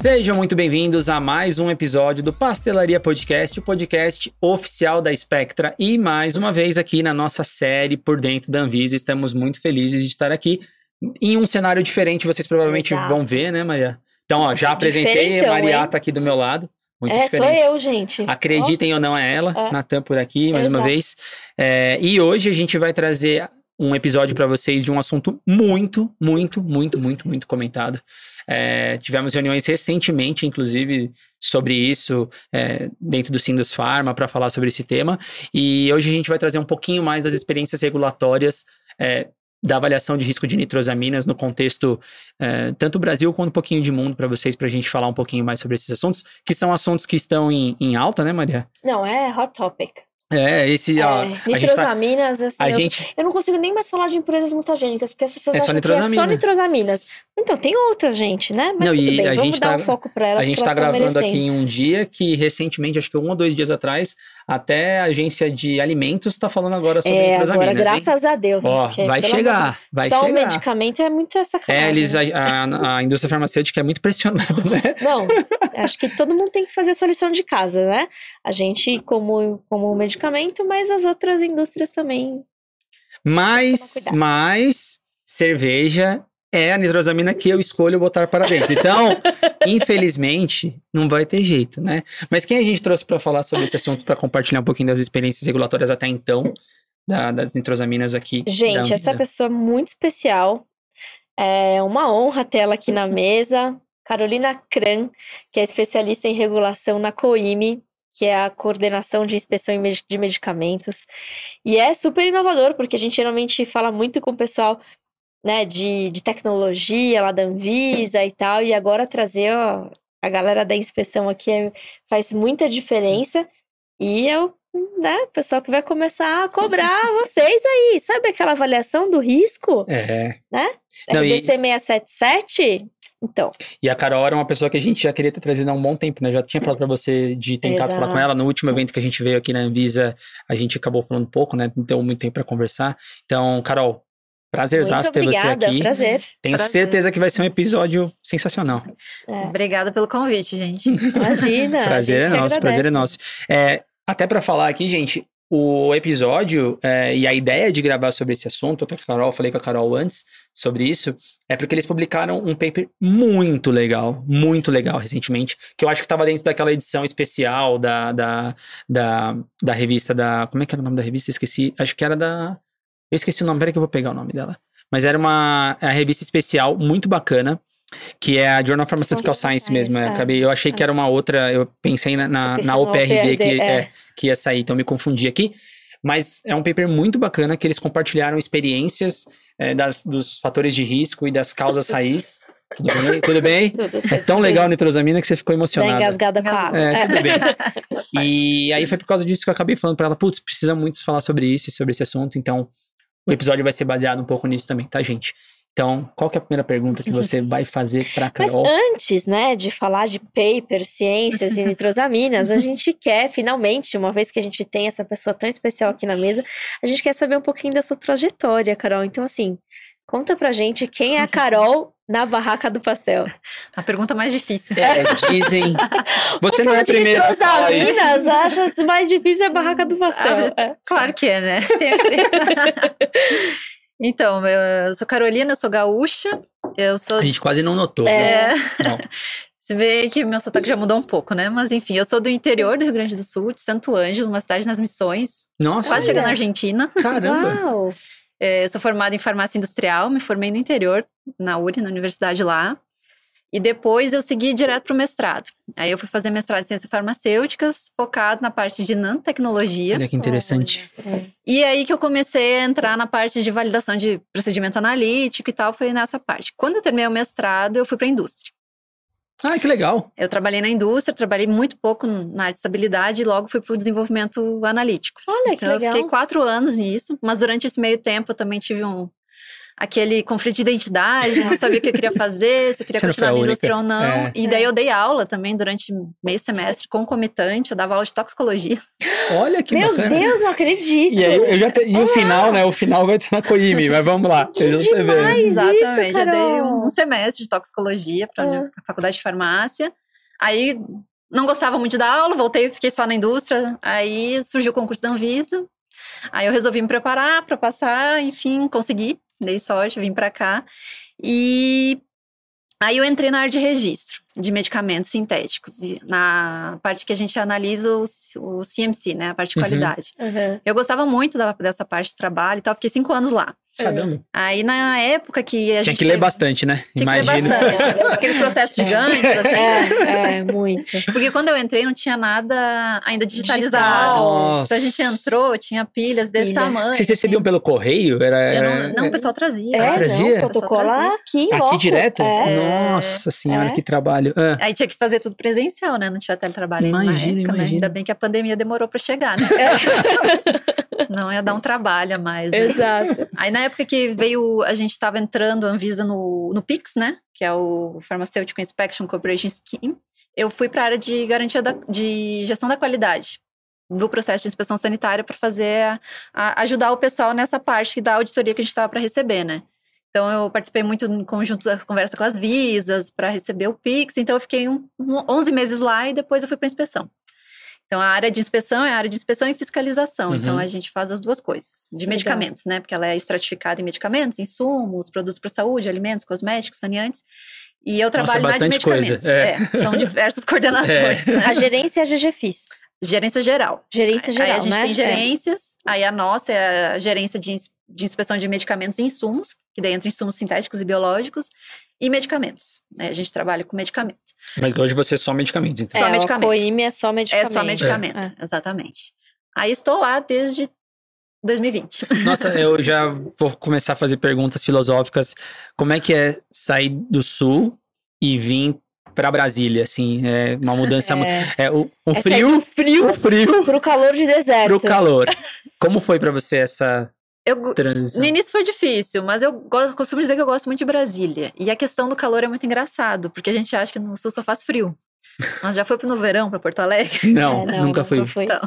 Sejam muito bem-vindos a mais um episódio do Pastelaria Podcast, o podcast oficial da Spectra. E mais uma vez aqui na nossa série Por Dentro da Anvisa. Estamos muito felizes de estar aqui em um cenário diferente. Vocês provavelmente Exato. vão ver, né, Maria? Então, ó, já apresentei, a Maria hein? tá aqui do meu lado. Muito é, diferente. sou eu, gente. Acreditem ou não, é ela, É. Natan por aqui, mais uma Exato. vez. É, e hoje a gente vai trazer um episódio para vocês de um assunto muito, muito, muito, muito, muito comentado. É, tivemos reuniões recentemente, inclusive, sobre isso, é, dentro do Sindus Pharma, para falar sobre esse tema. E hoje a gente vai trazer um pouquinho mais das experiências regulatórias é, da avaliação de risco de nitrosaminas no contexto é, tanto Brasil quanto um pouquinho de mundo para vocês, para a gente falar um pouquinho mais sobre esses assuntos, que são assuntos que estão em, em alta, né, Maria? Não, é hot topic. É, esse. É, ó, a gente tá, nitrosaminas, assim, a eu, gente, eu não consigo nem mais falar de impurezas mutagênicas, porque as pessoas É só acham que é só nitrosamina. nitrosaminas. Então, tem outras, gente, né? Mas Não, tudo bem, a vamos gente dar tá- um foco pra elas a gente tá tão gravando aqui em um dia que recentemente, acho que um ou dois dias atrás, até a agência de alimentos está falando agora sobre É, agora, hein? graças a Deus. Ó, vai chegar, vai Só o chegar. medicamento é muito sacanagem. É, eles, né? a, a- a indústria farmacêutica é muito pressionada, né? Não, acho que todo mundo tem que fazer a sua lição de casa, né? A gente como, como medicamento, mas as outras indústrias também. Mas, mas, cerveja é a nitrosamina que eu escolho botar para dentro. Então, infelizmente, não vai ter jeito, né? Mas quem a gente trouxe para falar sobre esse assunto, para compartilhar um pouquinho das experiências regulatórias até então, da- das nitrosaminas aqui? Gente, essa pessoa é muito especial. É uma honra ter ela aqui na mesa. Carolina Kran, que é especialista em regulação na COIME, que é a Coordenação de Inspeção de Medicamentos. E é super inovador, porque a gente geralmente fala muito com o pessoal né, de, de tecnologia lá da Anvisa e tal, e agora trazer ó, a galera da inspeção aqui é- faz muita diferença. E eu, né, o pessoal que vai começar a cobrar vocês aí, sabe aquela avaliação do risco? É. Né? Não, e- RDC 677? Então, E a Carol era uma pessoa que a gente já queria ter trazido há um bom tempo, né? Já tinha falado pra você de tentar falar com Exato. ela. No último evento que a gente veio aqui na Anvisa, a gente acabou falando pouco, né? Não deu muito tempo pra conversar. Então, Carol, prazerzaço ter você aqui. prazer. Tenho Prazer. certeza que vai ser um episódio sensacional. É, Obrigada pelo convite, gente. imagina. prazer é gente que nosso, prazer é nosso. É, até pra falar aqui, gente, o episódio é, e a ideia de gravar sobre esse assunto, até que a Carol, eu falei com a Carol antes sobre isso, é porque eles publicaram um paper muito legal, muito legal recentemente, que eu acho que estava dentro daquela edição especial da, da, da, da revista da. Como é que era o nome da revista? Esqueci. Acho que era da. Eu esqueci o nome, peraí que eu vou pegar o nome dela. Mas era uma a revista especial muito bacana. Que é a Journal of Pharmaceutical Science mesmo. Science, eu é. acabei, eu achei que era uma outra. Eu pensei na, na, na no OPRD que, OPRD, é, é. que ia sair, então me confundi aqui. Mas é um paper muito bacana que eles compartilharam experiências é, das, dos fatores de risco e das causas raiz. Tudo bem? Tudo bem? Tudo, É tão tudo. legal a nitrosamina que você ficou emocionada. engasgada com a água. É, tudo bem. E aí foi por causa disso que eu acabei falando pra ela, putz, precisa muito falar sobre isso e sobre esse assunto, então o episódio vai ser baseado um pouco nisso também, tá, gente? Então, qual que é a primeira pergunta que você vai fazer pra Mas Carol? antes, né, de falar de paper, ciências e nitrosaminas, a gente quer, finalmente, uma vez que a gente tem essa pessoa tão especial aqui na mesa, a gente quer saber um pouquinho da sua trajetória, Carol. Então, assim, conta pra gente quem é a Carol na barraca do pastel. A pergunta mais difícil. É, dizem. Você não é a primeira a falar isso. nitrosaminas, acha mais difícil a barraca do pastel. É. Claro que é, né? Sempre. então, eu sou Carolina, eu sou gaúcha. Eu sou. A gente quase não notou. É. né? Não. Se vê que meu sotaque já mudou um pouco, né? Mas enfim, eu sou do interior do Rio Grande do Sul, de Santo Ângelo, uma cidade nas Missões, Nossa, quase chegando na. Argentina. caramba. Uau! Eu sou formada em farmácia industrial, me formei no interior, na URI, na universidade lá. E depois eu segui direto para o mestrado. Aí eu fui fazer mestrado em ciências farmacêuticas, focado na parte de nanotecnologia. Olha que interessante. E aí que eu comecei a entrar na parte de validação de procedimento analítico e tal, foi nessa parte. Quando eu terminei o mestrado, eu fui para a indústria. Ah, que legal. Eu trabalhei na indústria, trabalhei muito pouco na área de estabilidade e logo fui para o desenvolvimento analítico. Olha que Então eu legal. fiquei quatro anos nisso, mas durante esse meio tempo eu também tive um aquele conflito de identidade, não sabia o que eu queria fazer, se eu queria Você continuar na indústria ou não. É. E daí eu dei aula também durante meio semestre, concomitante, eu dava aula de toxicologia. Olha que Meu bacana. Deus, não acredito. E aí, eu já te- e o final, né? O final vai ter na Coime, mas vamos lá. Que Eu já demais. isso, Exatamente, eu dei Carol? um semestre de toxicologia para Ah. a faculdade de farmácia. Aí não gostava muito da aula, voltei, fiquei só na indústria. Aí surgiu o concurso da Anvisa. Aí eu resolvi me preparar para passar, enfim, consegui, dei sorte, vim para cá. E aí eu entrei na área de registro de medicamentos sintéticos, e na parte que a gente analisa o, o CMC, né, a parte de Uhum. qualidade. Uhum. Eu gostava muito da- dessa parte de trabalho e tal, fiquei cinco anos lá. Caramba. Aí na época que a Tinha gente que ler teve- bastante, né? tinha que ler Imagina. bastante. Aqueles processos gigantes, assim. É, é, muito. Porque quando eu entrei não tinha nada ainda digitalizado. Nossa. Então a gente entrou, tinha pilhas desse Pilha. tamanho. Vocês recebiam pelo correio? Era, assim. Era- não, não, o pessoal trazia. É, trazia? não, protocolar aqui, em Aqui direto? É. Nossa senhora, É. que trabalho. Ah, Aí tinha que fazer tudo presencial, né? Não tinha teletrabalho ainda Imagina, na época, né? imagina. Ainda bem que a pandemia demorou pra chegar, né? Senão ia dar um trabalho a mais, né? Exato. Aí na época que veio, a gente estava entrando a Anvisa no, no PIX, né? Que é o Pharmaceutical Inspection Cooperation Scheme. Eu fui para a área de garantia da, de gestão da qualidade do processo de inspeção sanitária para fazer a- a- ajudar o pessoal nessa parte da auditoria que a gente estava para receber, né? Então eu participei muito no conjunto da conversa com as visas para receber o Pix. Então eu fiquei um, um, 11 meses lá e depois eu fui para inspeção. Então a área de inspeção é a área de inspeção e fiscalização. Uhum. Então a gente faz as duas coisas. De Legal. medicamentos, né? Porque ela é estratificada em medicamentos, insumos, produtos para saúde, alimentos, cosméticos, saneantes. E eu trabalho na de bastante coisa, medicamentos. é. É, são diversas coordenações. É. né? A gerência é a GGFIS. Gerência geral. Gerência geral, aí a gente né? tem gerências, aí a nossa é a gerência de, ins- de inspeção de medicamentos e insumos, que daí entra insumos sintéticos e biológicos, e medicamentos. né? A gente trabalha com medicamento. mas hoje você é só medicamento, então. É, Só é, medicamento. O COIME é só medicamento. É só medicamento, exatamente. Aí estou lá desde 2020. Nossa, eu já vou começar a fazer perguntas filosóficas. Como é que é sair do sul e vir pra Brasília, assim? É uma mudança... mu- É. É, o, o É frio, do frio o frio pro calor de deserto. pro calor. Como foi pra você essa Eu, transição? no início foi difícil, mas eu gosto- costumo dizer que eu gosto muito de Brasília. E a questão do calor é muito engraçado, porque a gente acha que no sul só faz frio. Mas já foi no verão, para Porto Alegre? Não, É, nunca fui. foi. Então,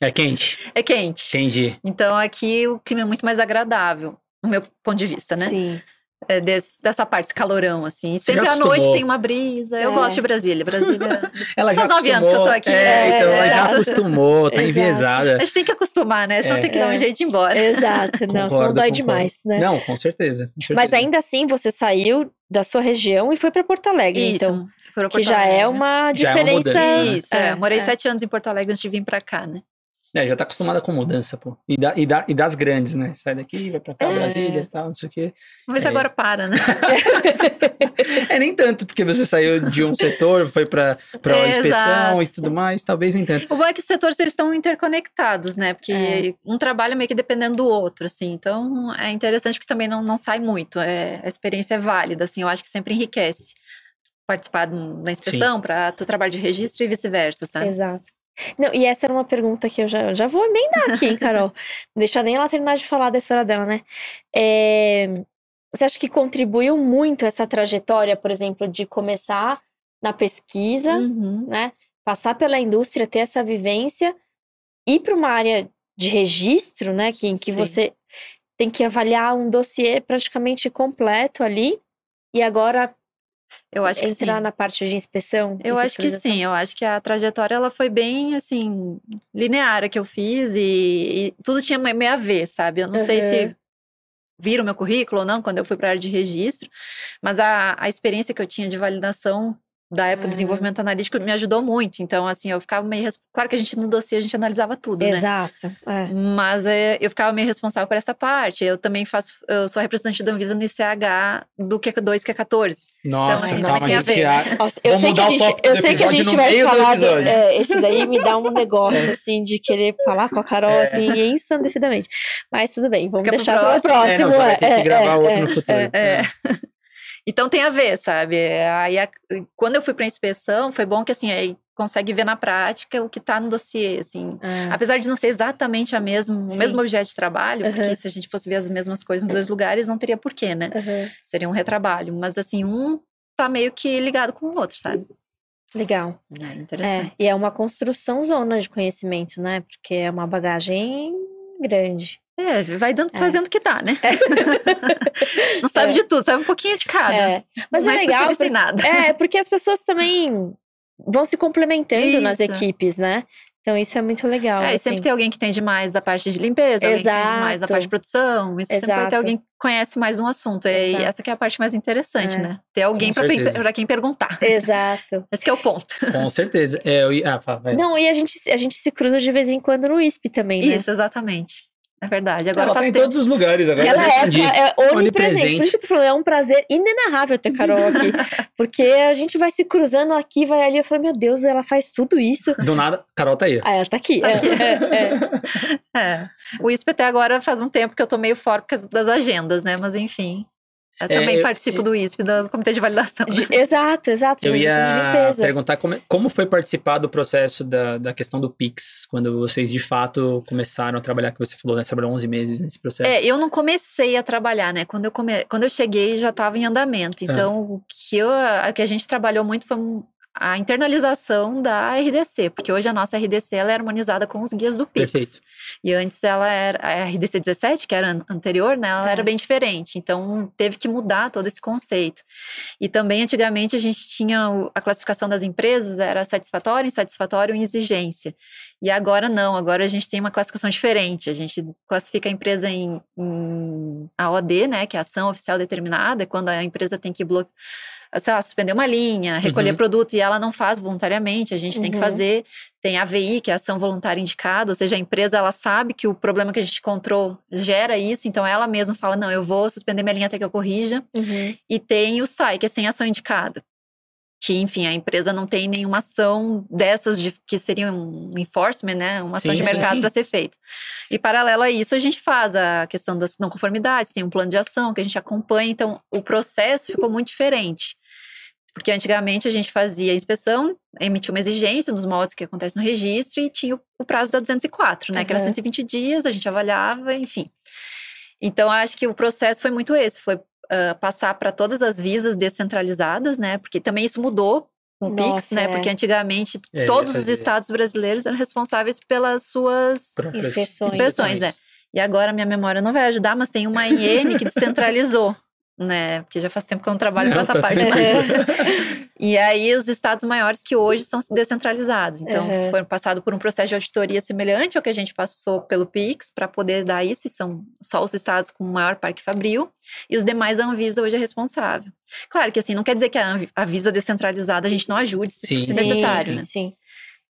É quente? é quente. Entendi. Então aqui o clima é muito mais agradável, no meu ponto de vista, né? Sim. É desse- dessa parte, esse calorão, assim. E sempre à noite tem uma brisa. Eu É. gosto de Brasília. Brasília. Ela Faz já nove anos que eu tô aqui. É, É, então ela já exato. acostumou, tá enviesada. A gente tem que acostumar, né? Só É. tem que dar um É. jeito de ir embora. Exato. Não, senão Concordo, dói concordo. demais, né? Não, com certeza. com Mas certeza. ainda assim, você saiu da sua região e foi pra Porto Alegre, Isso. então. Foi pra Que Porto já é Alegre. uma Já é uma diferença. mudança, né? Isso, é. Morei sete anos em Porto Alegre antes de vir pra cá, né? É, já tá acostumada com mudança, pô. E, da, e, da, e das grandes, né? Sai daqui, vai pra cá, É. Brasília e tal, não sei o quê. Vamos ver se É. agora para, né? É, nem tanto, porque você saiu de um setor, foi pra, pra É, inspeção e exato. tudo mais, talvez nem tanto. O bom é que os setores eles estão interconectados, né? Porque É. um trabalha meio que dependendo do outro, assim. Então é interessante que também não, não sai muito. É, a experiência é válida, assim. Eu acho que sempre enriquece participar do- da inspeção para o trabalho de registro e vice-versa, sabe? Exato. Não, e essa era uma pergunta que eu já, já vou emendar aqui, Carol. Não deixa nem ela terminar de falar da história dela, né? É, você acha que contribuiu muito essa trajetória, por exemplo, de começar na pesquisa, Uhum. né? Passar pela indústria, ter essa vivência, ir para uma área de registro, né? Que, em que Sim. você tem que avaliar um dossiê praticamente completo ali, e agora Eu acho que sim. entrar na parte de inspeção. Eu acho que sim, eu acho que a trajetória ela foi bem assim linear a que eu fiz e, e tudo tinha meio a ver, sabe? Eu não sei Uhum. se viram meu currículo ou não quando eu fui para a área de registro, mas a, a experiência que eu tinha de validação da época do desenvolvimento analítico me ajudou muito. Então, assim, eu ficava meio. Claro que a gente no dossiê a gente analisava tudo, né? Exato. é. Mas é, eu ficava meio responsável por essa parte. Eu também faço, eu sou representante da Anvisa no ICH do Q2, Q14. Nossa, assim, calma, a a. Nossa, eu Vamos sei que mudar a o gente, eu sei que a gente vai falar. do- é, esse daí me dá um negócio, assim, de querer falar com a Carol, É. assim, ensandecidamente. Mas tudo bem, vamos Fica deixar para o próximo. É, não, vai ter que é, gravar é, outro é, no futuro. é. É. Então tem a ver, sabe? Aí a- quando eu fui para inspeção, foi bom que assim, aí consegue ver na prática o que está no dossiê, assim. É. Apesar de não ser exatamente a mesmo, o mesmo objeto de trabalho, Uhum. porque se a gente fosse ver as mesmas coisas nos dois lugares, não teria porquê, né? Aham. Seria um retrabalho. Mas, assim, um tá meio que ligado com o outro, sabe? Legal. É É, interessante. e é uma construção zona de conhecimento, né? Porque é uma bagagem grande. É, vai dando, É. fazendo o que dá, né? não sabe É. de tudo, sabe um pouquinho de cada. É. Mas não é legal. especialista em nada. É, porque as pessoas também vão se complementando nas Isso. equipes, né? Então isso é muito legal. É, e assim. sempre tem alguém que entende mais da parte de limpeza, alguém que entende mais da Exato. parte de produção. E sempre vai ter Exato. alguém que conhece mais um assunto. E Exato. essa que é a parte mais interessante, É. né? Ter alguém para quem perguntar. Exato. Esse que é o ponto. Com certeza. É, eu ah, fala. Não, e a gente, a gente se cruza de vez em quando no ISP também, né? Isso, exatamente. É verdade. Agora Ela tá em tempo. todos os lugares agora. Ela é, entendi. é onipresente. Por isso que eu tô falando, é um prazer inenarrável ter Carol aqui. porque a gente vai se cruzando aqui, vai ali. Eu falo, meu Deus, ela faz tudo isso. Do nada, Carol tá aí. Ah, ela tá aqui. Tá é, aqui. é, é. É. O ISP até agora faz um tempo que eu tô meio fora por causa das agendas, né? Mas enfim. Eu É, também eu- participo do ISP, do Comitê de Validação. De- exato, exato. Eu de ia perguntar como, como foi participar do processo da, da questão do Pix, quando vocês de fato começaram a trabalhar, que você falou, né? Você trabalhou 11 meses nesse processo. É, eu não comecei a trabalhar, né? Quando eu, come... Quando eu cheguei, já estava em andamento. Então, o que, eu... o que a gente trabalhou muito foi um- a internalização da RDC, porque hoje a nossa RDC ela é harmonizada com os guias do PIX. Perfeito. E antes ela era a RDC 17, que era an- anterior, né? Ela É. era bem diferente. Então teve que mudar todo esse conceito. E também antigamente a gente tinha a classificação das empresas era satisfatório, insatisfatório e exigência. E agora não, agora a gente tem uma classificação diferente. A gente classifica a empresa em, em AOD, né? Que é ação oficial determinada, quando a empresa tem que bloquear sei lá, suspender uma linha, recolher Uhum. produto e ela não faz voluntariamente, a gente tem que Uhum. fazer. Tem AVI, que é ação voluntária indicada, ou seja, a empresa ela sabe que o problema que a gente encontrou gera isso, então ela mesma fala: não, eu vou suspender minha linha até que eu corrija. Uhum. E tem o SAI, que é sem ação indicada. Que, enfim, a empresa não tem nenhuma ação dessas de, que seria um enforcement, né? Uma ação Sim, de mercado para ser feita. E paralelo a isso, a gente faz a questão das não conformidades, tem um plano de ação que a gente acompanha, então o processo ficou muito diferente. Porque antigamente a gente fazia a inspeção, emitia uma exigência dos moldes que acontece no registro e tinha o, prazo da 204, né? Que era Uhum. 120 dias, a gente avaliava, enfim. Então, acho que o processo foi muito esse, foi ah, passar para todas as visas descentralizadas, né? Porque também isso mudou com o Pix, Nossa, né? é. Porque antigamente É, todos os estados brasileiros eram responsáveis pelas suas Inspeções. inspeções, é. E agora minha memória não vai ajudar, mas tem uma IN que descentralizou, né? Porque já faz tempo que eu não trabalho com Não, essa tá parte. Mas... E aí os estados maiores que hoje são descentralizados. Então Uhum. foram passados por um processo de auditoria semelhante ao que a gente passou pelo Pix para poder dar isso. E são só os estados com o maior parque fabril e os demais a Anvisa hoje é responsável. Claro que assim não quer dizer que a Anvi- a Anvisa descentralizada a gente não ajude se Sim, sim, necessário, sim. né? sim.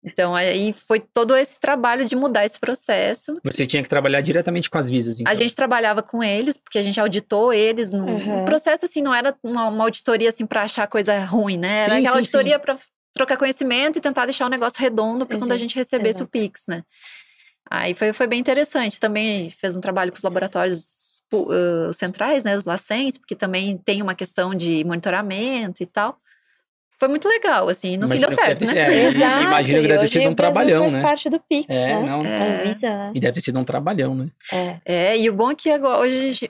Então aí foi todo esse trabalho de mudar esse processo. Você tinha que trabalhar diretamente com as visas, então. A gente trabalhava com eles, porque a gente auditou eles. No, Uhum. O processo, assim, não era uma, uma auditoria, assim, pra achar coisa ruim, né? Era Sim, aquela sim, auditoria pra trocar conhecimento e tentar deixar o negócio redondo para quando a gente recebesse exato. o Pix, né? Aí foi, foi bem interessante. Também fez um trabalho com os laboratórios uh, centrais, né? Os LACENS, porque também tem uma questão de monitoramento e tal. Foi muito legal, assim. No fim deu que certo, né? é, Exato. imagino que deve ter sido a um trabalhão, faz né? parte do Pix, É, né? não. É. Anvisa, né? E deve ter sido um trabalhão, né? É. É, e o bom é que agora, hoje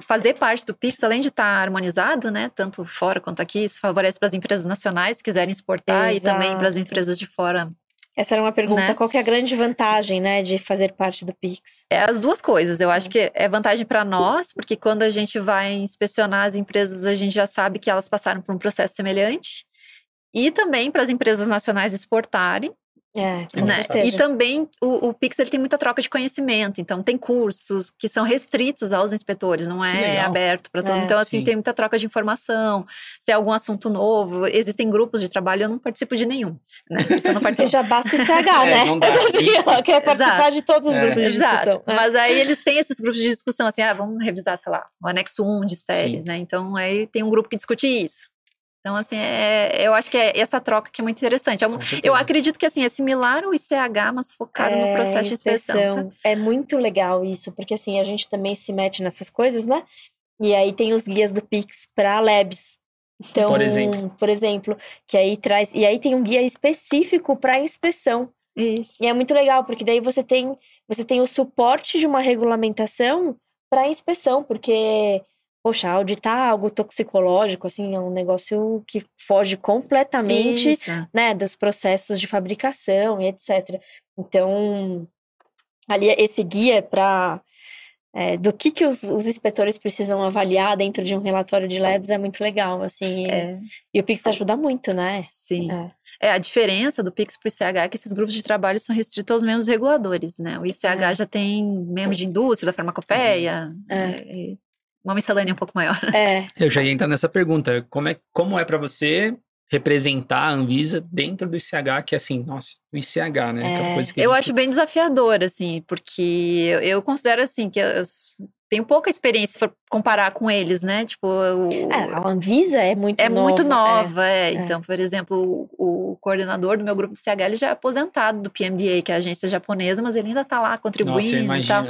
fazer parte do Pix, além de estar harmonizado, né, tanto fora quanto aqui, isso favorece para as empresas nacionais que quiserem exportar e também para as Exato. empresas de fora. Essa era uma pergunta. Né? Qual que é a grande vantagem, né, de fazer parte do Pix? É as duas coisas. Eu acho que é vantagem para nós, porque quando a gente vai inspecionar as empresas, a gente já sabe que elas passaram por um processo semelhante. E também para as empresas nacionais exportarem. É, É né? E também o, o Pix ele tem muita troca de conhecimento, então tem cursos que são restritos aos inspetores, não é aberto para todo É. mundo. Então, assim, Sim. tem muita troca de informação. Se é algum assunto novo, existem grupos de trabalho, eu não participo de nenhum. Né? Isso eu não participo. já basta o CH, É, né? não dá. Assim, ela quer participar Exato. de todos os É. grupos de discussão. Exato. né? Mas aí eles têm esses grupos de discussão, assim, ah, vamos revisar, sei lá, o anexo 1 de séries, Sim. né? Então aí tem um grupo que discute isso. Então, assim, é, eu acho que é essa troca que é muito interessante. É um- eu acredito que, assim, é similar ao ICH, mas focado no É, processo de inspeção. sabe? É muito legal isso, porque assim, a gente também se mete nessas coisas, né? E aí tem os guias do Pix para labs. Então, Por exemplo. por exemplo, que aí traz. E aí tem um guia específico para inspeção. Isso. E é muito legal, porque daí você tem, você tem o suporte de uma regulamentação para inspeção, porque, poxa, auditar algo toxicológico, assim, é um negócio que foge completamente Isso. né, dos processos de fabricação e etc. Então, ali esse guia para do que, que os, os inspetores precisam avaliar dentro de um relatório de labs é muito legal, assim. É, E o Pix ajuda muito, né? sim. É. É, a diferença do PIX para o ICH é que esses grupos de trabalho são restritos aos membros reguladores, né? O ICH É. já tem membros de indústria, da farmacopeia, É. é, é, uma miscelânea um pouco maior. É, Eu já ia entrar nessa pergunta. Como é, como é para você representar a Anvisa dentro do ICH, que é assim, nossa, o ICH, né? É, coisa que a Eu gente- acho bem desafiador, assim, porque eu, eu considero, assim, que eu, eu tenho pouca experiência se for comparar com eles, né? Tipo, o, É, a Anvisa é muito é nova. muito é. nova, é. Então, por exemplo, o, o coordenador do meu grupo de CH, ele já é aposentado do PMDA, que é a agência japonesa, mas ele ainda tá lá contribuindo Nossa, e tal.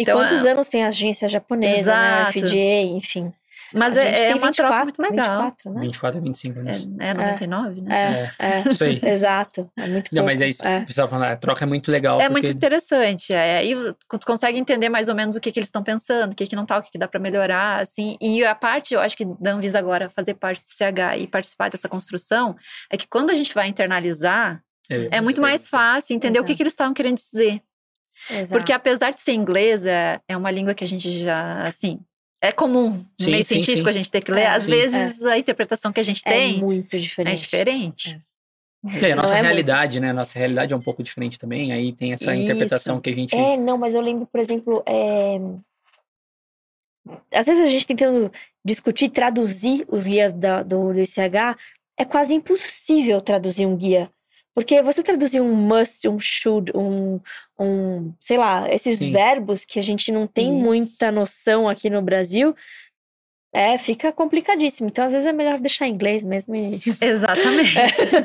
E Então, quantos é- anos tem a agência japonesa, Exato. né? FDA, enfim. Mas a gente é, é tem uma troca muito legal. 24, né? 24 a 25 anos. É, é 99, né? É, é, Isso aí. exato. É muito Não, pouco. mas é isso. É. Você estava falando, a troca é muito legal. É porque... muito interessante. É, aí tu consegue entender mais ou menos o que, que eles estão pensando, o que, que não tá, o que, que dá para melhorar, assim. E a parte, eu acho que da Anvisa agora fazer parte do CH e participar dessa construção, é que quando a gente vai internalizar, é muito mais fácil entender o que, Exato. que eles estavam querendo dizer. Exato. Porque apesar de ser inglês, é, é uma língua que a gente já, assim, é comum no Sim, meio sim, científico sim. a gente ter que ler. É, Às sim. vezes a interpretação que a gente é tem muito é diferente. diferente. É, a nossa é muito. realidade, né? A nossa realidade é um pouco diferente também. Aí tem essa Isso. interpretação que a gente. É, não, mas eu lembro, por exemplo, é... às vezes a gente tentando discutir, traduzir os guias da- do, do ICH, é quase impossível traduzir um guia. Porque você traduzir um must, um should, um, um sei lá, esses Sim. verbos que a gente não tem Isso. muita noção aqui no Brasil, é, fica complicadíssimo. Então, às vezes é melhor deixar em inglês mesmo e... Exatamente.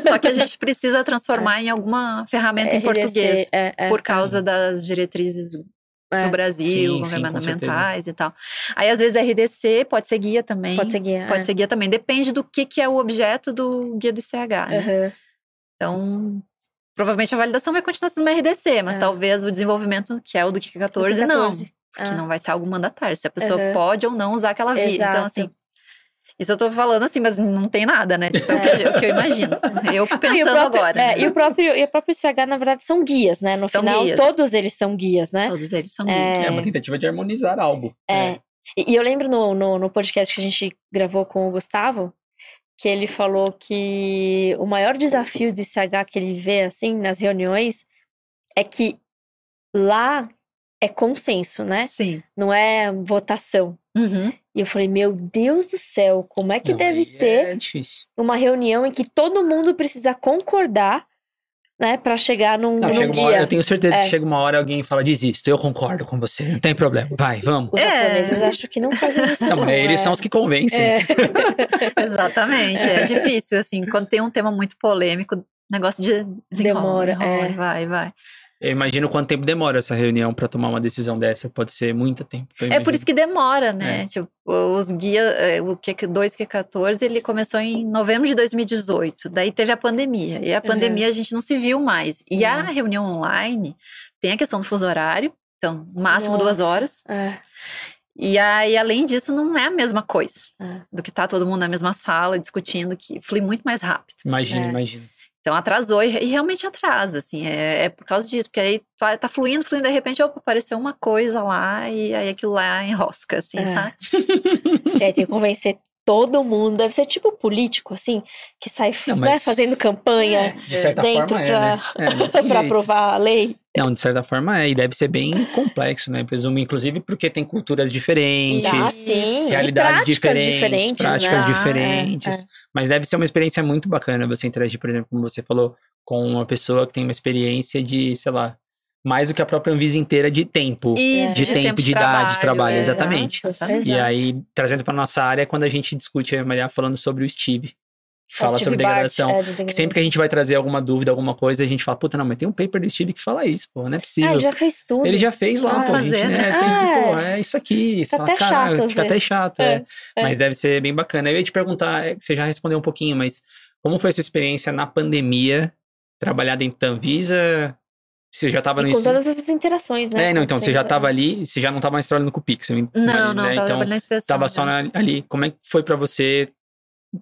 Só que a gente precisa transformar em alguma ferramenta em RDC, português. é, é, Por causa das diretrizes é. do Brasil, Sim, sim, governamentais e tal. Aí, às vezes, RDC pode ser guia também. Pode ser guia. Pode é. ser guia também. Depende do que, que é o objeto do guia do ICH, né? Aham. Então, provavelmente a validação vai continuar sendo uma RDC, mas É. talvez o desenvolvimento, que é o do QK 14, Do não. 14. Porque Ah. não vai ser algo mandatário. Se a pessoa Aham. pode ou não usar aquela via. Então, Exato. assim. Isso eu tô falando assim, mas não tem nada, né? Tipo, é o que, eu- o que eu imagino. Eu fico e pensando próprio- agora. é, né? e o próprio e o próprio CH, na verdade, são guias, né? No São final, guias. todos eles são guias, né? Todos eles são É. guias. É uma tentativa de harmonizar algo. É. E, e eu lembro no, no, no podcast que a gente gravou com o Gustavo, que ele falou que o maior desafio do CH que ele vê, assim, nas reuniões, é que lá é consenso, né? Sim. Não é votação. Uhum. E eu falei, meu Deus do céu, como é que Não, deve ser É difícil. uma reunião em que todo mundo precisa concordar, né, para chegar num, Não, num chega uma guia. hora, eu tenho certeza É. que chega uma hora alguém fala, desisto, eu concordo com você, não tem problema, vai, vamos. Os É. japoneses acho que não fazem isso. Não, mas eles é. são os que convencem. É. Exatamente. É difícil, assim, quando tem um tema muito polêmico, negócio de desenrola, Demora, enrola, é. vai, vai. Eu imagino quanto tempo demora essa reunião pra tomar uma decisão dessa. Pode ser muito tempo. É por isso que demora, né? É. Tipo, os guias, é, o Q, 2 Q14, ele começou em novembro de 2018. Daí teve a pandemia. E a pandemia a gente não se viu mais. E a Uhum. reunião online tem a questão do fuso horário. Então, máximo duas Nossa. horas. É, E aí, além disso, não é a mesma coisa é. do que tá todo mundo na mesma sala discutindo, que flui muito mais rápido. Imagina, É. imagina. Então atrasou e, e realmente atrasa, assim, é, é por causa disso, porque aí tá, tá fluindo, fluindo, de repente, opa, apareceu uma coisa lá e aí aquilo lá enrosca, assim, É. sabe? E aí tem que convencer todo mundo. Deve ser tipo político, assim, que sai Não, né, fazendo campanha De certa dentro forma é, né? É, aprovar a lei. Não, de certa forma é, e deve ser bem complexo, né? Presumo, inclusive, porque tem culturas diferentes, Ah, sim. e realidades práticas diferentes, diferentes, práticas né? diferentes. É, Mas deve ser uma experiência muito bacana você interagir, por exemplo, como você falou, com uma pessoa que tem uma experiência de, sei lá, mais do que a própria Anvisa inteira de tempo. Isso, De tempo, de idade, de trabalho, exato, exatamente. exatamente. E aí, trazendo para nossa área, quando a gente discute, a Maria falando sobre o Steve. que fala Steve sobre Barth, degradação. é, de Que sempre que a gente vai trazer alguma dúvida, alguma coisa, a gente fala, puta, não, mas tem um paper do Steve que fala isso, pô, não é Ah, possível. ele já fez tudo. Ele já fez lá, Vamos pô, fazer, gente, né? né? Tem Ah, pô, é isso aqui. Fica fala, até chato Fica até chato, É, é. Mas deve ser bem bacana. Eu ia te perguntar, é, você já respondeu um pouquinho, mas como foi a sua experiência na pandemia, trabalhar dentro da Anvisa? Você já tava E no com ensino- todas essas interações, né? É, não, então, você já acontecendo, tava é. ali, você já não tava mais trabalhando com o Pix. eu Não, imagino, não, né? tava Então, na inspeção. tava só já. na- ali. Como é que foi pra você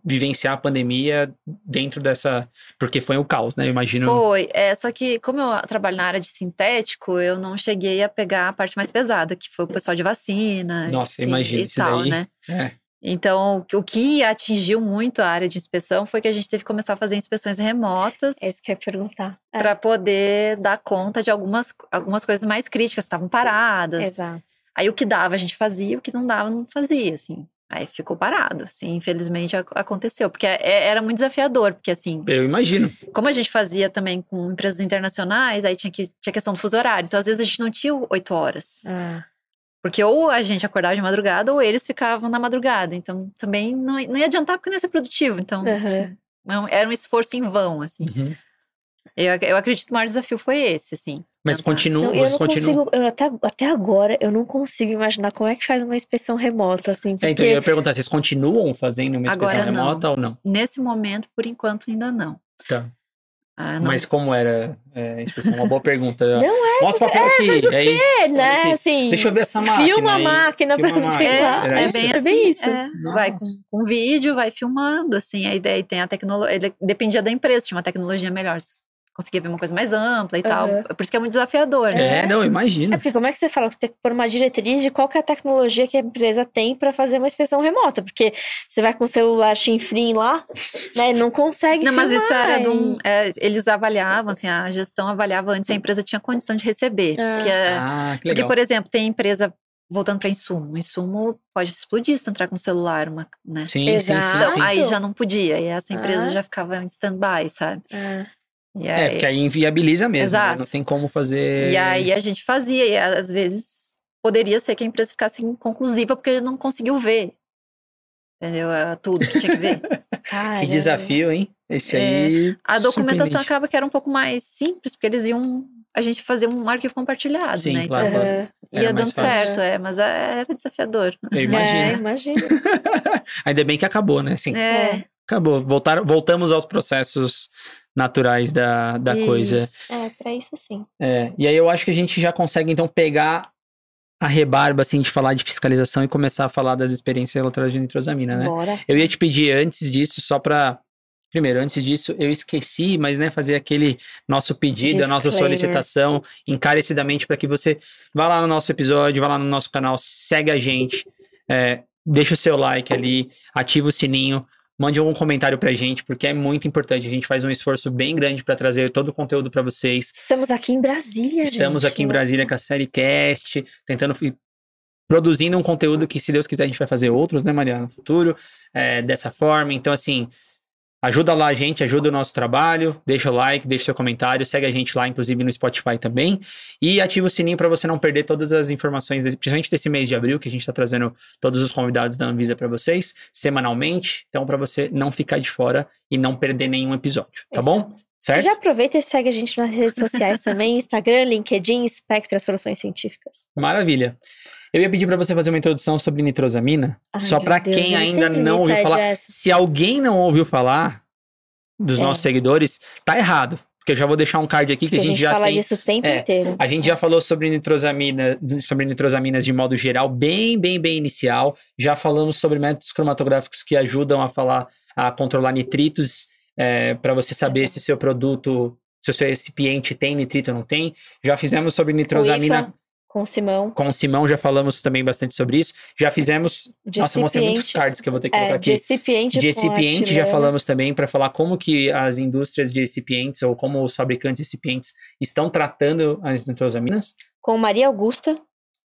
vivenciar a pandemia dentro dessa... Porque foi o caos, né? Eu imagino... Foi, é, só que como eu trabalho na área de sintético, eu não cheguei a pegar a parte mais pesada, que foi o pessoal de vacina. Nossa, sim, imagina, E tal, daí- né? É. Então, o que- atingiu muito a área de inspeção foi que a gente teve que começar a fazer inspeções remotas É isso que eu ia perguntar. É, para poder dar conta de algumas, algumas coisas mais críticas estavam paradas. Exato. Aí o que dava a gente fazia, o que não dava não fazia, assim. Aí ficou parado, assim, infelizmente ac- aconteceu, porque é- era muito desafiador, porque assim, Eu imagino. como a gente fazia também com empresas internacionais, aí tinha que tinha questão do fuso horário, então às vezes a gente não tinha oito horas, Ah, porque ou a gente acordava de madrugada ou eles ficavam na madrugada, então também não, não ia adiantar porque não ia ser produtivo, então assim, não- era um esforço em vão, assim. Uhum. Eu, eu acredito que o maior desafio foi esse, assim. Mas tentar. continua, Então, eu vocês não continuam... consigo, eu até, até agora, eu não consigo imaginar como é que faz uma inspeção remota, assim, É, porque... então, eu ia perguntar, vocês continuam fazendo uma inspeção Agora não. remota ou não? Nesse momento, por enquanto, ainda não. Tá. Ah, não Mas como era é, inspeção? Uma boa pergunta. Não Mostra o papel aqui. aí, É, né, Olha aqui. assim... Deixa eu ver essa máquina. Filma a aí. máquina Filma pra a sei máquina. lá. Era é bem É assim. bem isso. é. vai com, com vídeo, vai filmando, assim. A ideia tem a tecnologia. Dependia da empresa, tinha uma tecnologia melhor. Conseguia ver uma coisa mais ampla e tal. Aham. Por isso que é muito desafiador, né? É, não, imagina. É porque como é que você fala? Tem que pôr uma diretriz de qual que é a tecnologia que a empresa tem pra fazer uma inspeção remota. Porque você vai com o celular chinfrim lá, né? Não consegue Não, mas filmar, isso era de e- um. é, eles avaliavam, assim, a gestão avaliava antes se a empresa tinha condição de receber. Ah. Porque, é- Ah, que porque, legal. por exemplo, tem empresa. Voltando para insumo, o insumo pode explodir se entrar com o celular, uma, né? Sim, sim, sim, Exato. Então, sim. aí já não podia, e essa empresa Ah. já ficava em stand-by, sabe? Ah, É, E aí, porque aí inviabiliza mesmo, né? Exato. Não tem como fazer... E aí a gente fazia, e às vezes poderia ser que a empresa ficasse inconclusiva porque não conseguiu ver. Entendeu? É Tudo que tinha que ver. cara, Que desafio, hein? Esse É, aí... A documentação acaba que era um pouco mais simples, porque eles iam. A gente fazia um arquivo compartilhado, Sim, né? claro. Então ia dando fácil. certo, é, mas é- era desafiador. Eu É, imagino. imagina. Ainda bem que acabou, né? Assim, É, acabou. Voltaram, voltamos aos processos naturais da, da coisa. isso. É, pra isso sim. É, e aí eu acho que a gente já consegue, então, pegar a rebarba, assim, de falar de fiscalização e começar a falar das experiências relatórias de nitrosamina, né? Bora. Eu ia te pedir antes disso, só pra... Primeiro, antes disso, eu esqueci, mas, né, fazer aquele nosso pedido, a nossa Disclaimer. solicitação, encarecidamente, para que você vá lá no nosso episódio, vá lá no nosso canal, segue a gente, é, deixa o seu like ali, ativa o sininho, mande algum comentário pra gente, porque é muito importante. A gente faz um esforço bem grande para trazer todo o conteúdo para vocês. Estamos aqui em Brasília, Estamos gente. aqui em Brasília com a série Cast, tentando produzindo um conteúdo que, se Deus quiser, a gente vai fazer outros, né, Maria, no futuro, é, dessa forma. Então, assim, ajuda lá a gente, ajuda o nosso trabalho, deixa o like, deixa seu comentário, segue a gente lá, inclusive no Spotify também, e ativa o sininho para você não perder todas as informações, principalmente desse mês de abril, que a gente está trazendo todos os convidados da Anvisa para vocês, semanalmente, então para você não ficar de fora e não perder nenhum episódio, tá bom? Exato. Certo? Já aproveita e segue a gente nas redes sociais também, Instagram, LinkedIn, Spectra Soluções Científicas. Maravilha. Eu ia pedir para você fazer uma introdução sobre nitrosamina, Ai, só para quem ainda não ouviu falar. essa. Se alguém não ouviu falar dos É. nossos seguidores, tá errado, porque eu já vou deixar um card aqui que Porque a gente, já fala tem. disso o tempo é, inteiro. A gente já falou sobre nitrosamina, sobre nitrosaminas de modo geral, bem, bem, bem inicial. Já falamos sobre métodos cromatográficos que ajudam a falar, a controlar nitritos, para você saber se Exato. seu produto, se o seu recipiente tem nitrito ou não tem. Já fizemos sobre nitrosamina com o Simão, com o Simão, já falamos também bastante sobre isso. Já fizemos. de Nossa, mostrei muitos cards que eu vou ter que colocar É, de aqui. recipiente De recipiente já falamos também para falar como que as indústrias de recipientes ou como os fabricantes de recipientes estão tratando as nitrosaminas. Com Maria Augusta,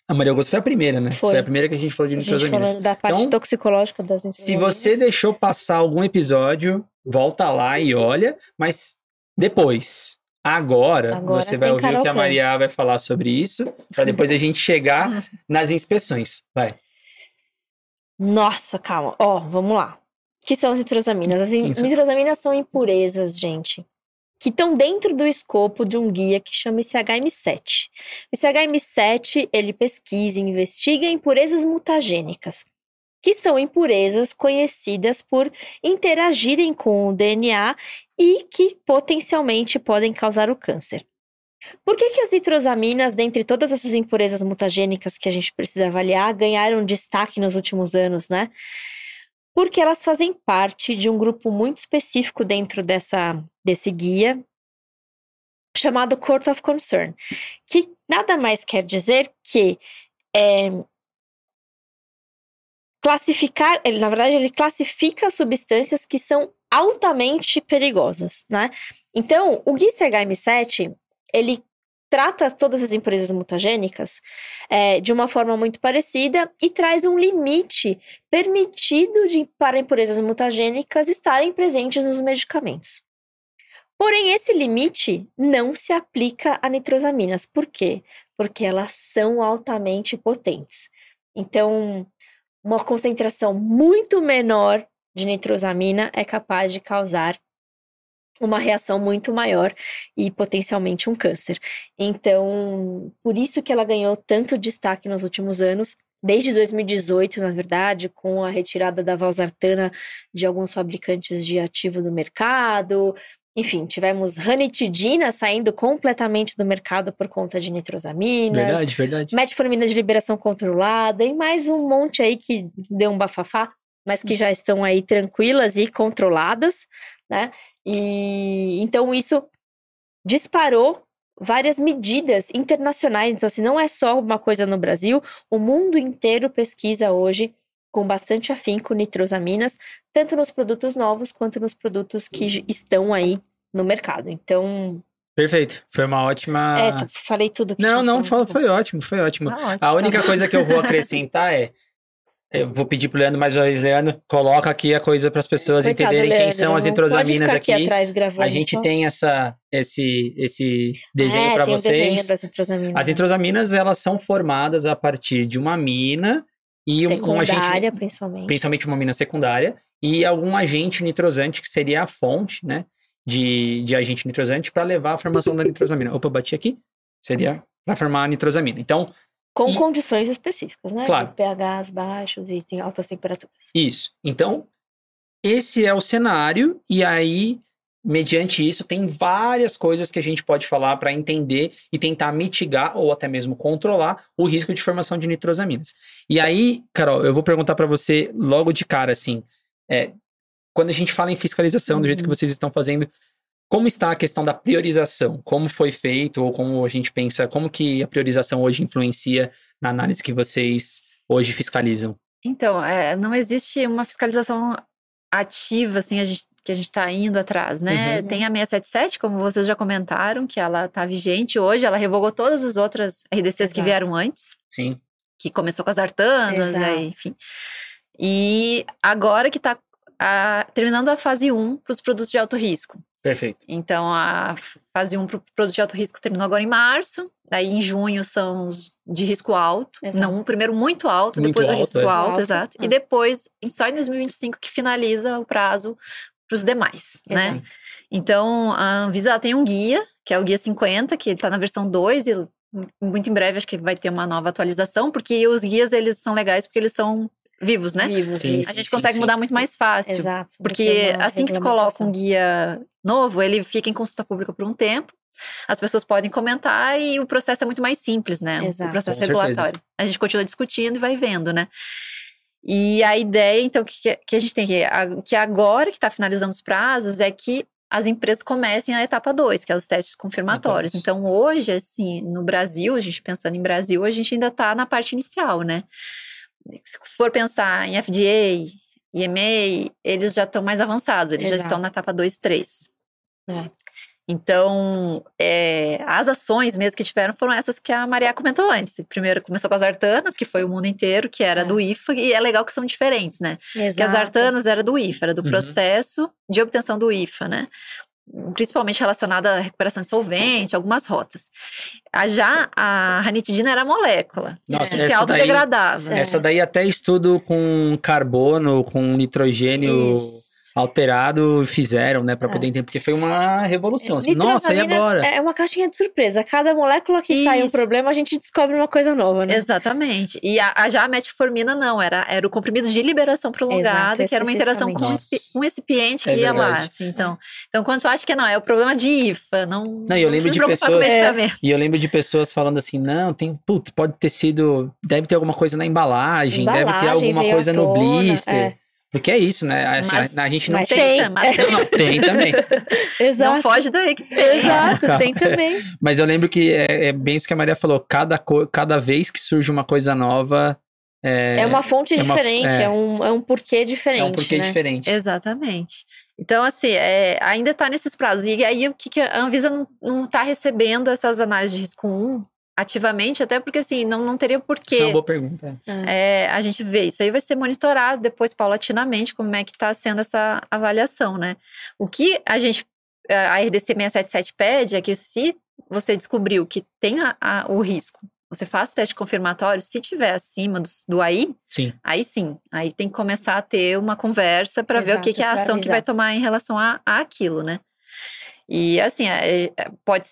A Maria Augusta foi a primeira, né? Foi. a primeira que a gente falou de nitrosaminas. falando da parte Então, toxicológica das Se nitrosaminas. você deixou passar algum episódio, volta lá e olha, mas depois. Agora, Agora você vai ouvir o que a. Maria vai falar sobre isso, para depois a gente chegar nas inspeções. Vai. Nossa, calma. Ó, vamos lá. que são as nitrosaminas? As in- nitrosaminas são impurezas, gente, que estão dentro do escopo de um guia que chama ICHM7. O ICHM7, ele pesquisa e investiga impurezas mutagênicas, que são impurezas conhecidas por interagirem com o DNA e que potencialmente podem causar o câncer. Por que, que as nitrosaminas, dentre todas essas impurezas mutagênicas que a gente precisa avaliar, ganharam destaque nos últimos anos, né? Porque elas fazem parte de um grupo muito específico dentro dessa, desse guia, chamado Court of Concern, que nada mais quer dizer que é, classificar, ele, na verdade, ele classifica substâncias que são altamente perigosas, né? Então, o GUI CHM7, ele trata todas as impurezas mutagênicas é, de uma forma muito parecida e traz um limite permitido de, para impurezas mutagênicas estarem presentes nos medicamentos. Porém, esse limite não se aplica a nitrosaminas. Por quê? Porque elas são altamente potentes. Então, uma concentração muito menor de nitrosamina é capaz de causar uma reação muito maior e potencialmente um câncer. Então, por isso que ela ganhou tanto destaque nos últimos anos, desde 2018, na verdade, com a retirada da valsartana de alguns fabricantes de ativo do mercado. Enfim, tivemos ranitidina saindo completamente do mercado por conta de nitrosaminas Verdade, verdade. metformina de liberação controlada e mais um monte aí que deu um bafafá, mas que já estão aí tranquilas e controladas, né? E então isso disparou várias medidas internacionais. Então, se não é só uma coisa no Brasil, o mundo inteiro pesquisa hoje com bastante afinco nitrosaminas, tanto nos produtos novos quanto nos produtos que estão aí no mercado. Então, Perfeito. Foi uma ótima. é, t- falei tudo que Não, não, foi, foi ótimo, foi ótimo. Tá ótimo, A única tá. coisa que eu vou acrescentar é. Eu vou pedir pro Leandro mais uma vez, Leandro, coloca aqui a coisa para as pessoas Coitado, entenderem quem Leandro, são as pode aqui. aqui atrás gravando A gente só. tem essa, esse, esse desenho é, para o desenho vocês. das nitrosaminas. As nitrosaminas, elas são formadas a partir de uma mina e um, um secundária, agente, principalmente. principalmente uma mina secundária, e algum agente nitrosante, que seria a fonte, né, de, de agente nitrosante para levar à formação da nitrosamina. Opa, bati aqui. Seria para formar a nitrosamina. Então, Com E- condições específicas, né? Claro. De pHs baixos e tem altas temperaturas. Isso. Então, esse é o cenário, e aí, mediante isso, tem várias coisas que a gente pode falar para entender e tentar mitigar ou até mesmo controlar o risco de formação de nitrosaminas. E aí, Carol, eu vou perguntar para você logo de cara, assim, é, quando a gente fala em fiscalização, do jeito que Uhum. vocês estão fazendo, como está a questão da priorização? Como foi feito, ou como a gente pensa, como que a priorização hoje influencia na análise que vocês hoje fiscalizam? Então, é, não existe uma fiscalização ativa, assim, a gente, que a gente está indo atrás, né? Uhum. Tem a 677, como vocês já comentaram, que ela está vigente hoje, ela revogou todas as outras RDCs que Exato. vieram antes, Sim. que começou com as artanas, né, enfim. E agora que está terminando a fase 1 para os produtos de alto risco. Perfeito. Então, a fase 1 para o produto de alto risco terminou agora em março. Daí, em junho, são os de risco alto. Exato. Não, o primeiro muito alto, Muito depois o alto, risco é. alto, Alto, exato. é. E depois, só em 2025, que finaliza o prazo para os demais, né? Exato. Então, a Anvisa tem um guia, que é o guia 50, que está na versão 2 e muito em breve acho que vai ter uma nova atualização, porque os guias, eles são legais porque eles são vivos, né? Vivos, Sim, isso. A gente sim, consegue sim. mudar muito mais fácil. Exato. Porque que uma assim que se coloca um guia novo, ele fica em consulta pública por um tempo. As pessoas podem comentar e o processo é muito mais simples, né? Exato. O processo Com certeza. regulatório. A gente continua discutindo e vai vendo, né? E a ideia, então, que, que a gente tem que, que agora que está finalizando os prazos, é que as empresas comecem a etapa 2, que é os testes confirmatórios. Então, Então, hoje, assim, no Brasil, a gente pensando em Brasil, a gente ainda está na parte inicial, né? Se for pensar em FDA, EMA, eles já estão mais avançados, eles já Exato. estão na etapa 2, 3. É. Então, é, as ações mesmo que tiveram foram essas que a Maria comentou antes. Primeiro começou com as artanas, que foi o mundo inteiro, que era É. do IFA, e é legal que são diferentes, né? Porque as Exato. artanas era do IFA, era do Uhum. processo de obtenção do IFA, né? principalmente relacionada à recuperação de solvente, algumas rotas. A, já a ranitidina era molécula, Nossa, se essa daí- autodegradava. Essa daí até estudo com carbono, com nitrogênio Isso. Alterado fizeram, né, para É. poder entender, porque foi uma revolução. Assim, nossa, e agora? É uma caixinha de surpresa. Cada molécula que sai um Isso. problema, a gente descobre uma coisa nova, né? Exatamente. E a, a já a metformina não, era, era o comprimido de liberação prolongada, Exato, que era uma interação com um, recipiente É que ia lá. Assim, então, então, quando tu acha que não, é o problema de IFA, não. Não, e eu lembro de pessoas- medicamento. E eu lembro de pessoas falando assim, não, tem, putz, pode ter sido, deve ter alguma coisa na embalagem, deve ter Embalagem alguma coisa no blister. é. Porque é isso, né? Assim, Mas- a, gente não mas tem. tem. mas tem. Não, tem também. Exato. Não foge daí que tem. Exato, tem também. Mas eu lembro que é, é bem isso que a Maria falou. Cada, cada vez que surge uma coisa nova, é, É, uma fonte é uma- diferente, é. é. um, é um porquê diferente. é um porquê né? diferente. Exatamente. Então, assim, é, ainda está nesses prazos. E aí, o que, que a Anvisa não está recebendo essas análises de risco 1 ativamente, até porque, assim, não, não teria Isso é porquê. uma boa pergunta. É, a gente vê isso aí vai ser monitorado depois paulatinamente como é que está sendo essa avaliação, né? O que a gente a RDC 677 pede é que se você descobriu que tem a- a- o risco, você faz o teste confirmatório, se tiver acima do, do AI, Sim. aí sim, aí tem que começar a ter uma conversa para ver o que, que é a ação que avisar. vai tomar em relação a, a aquilo, né? E assim, é- é- pode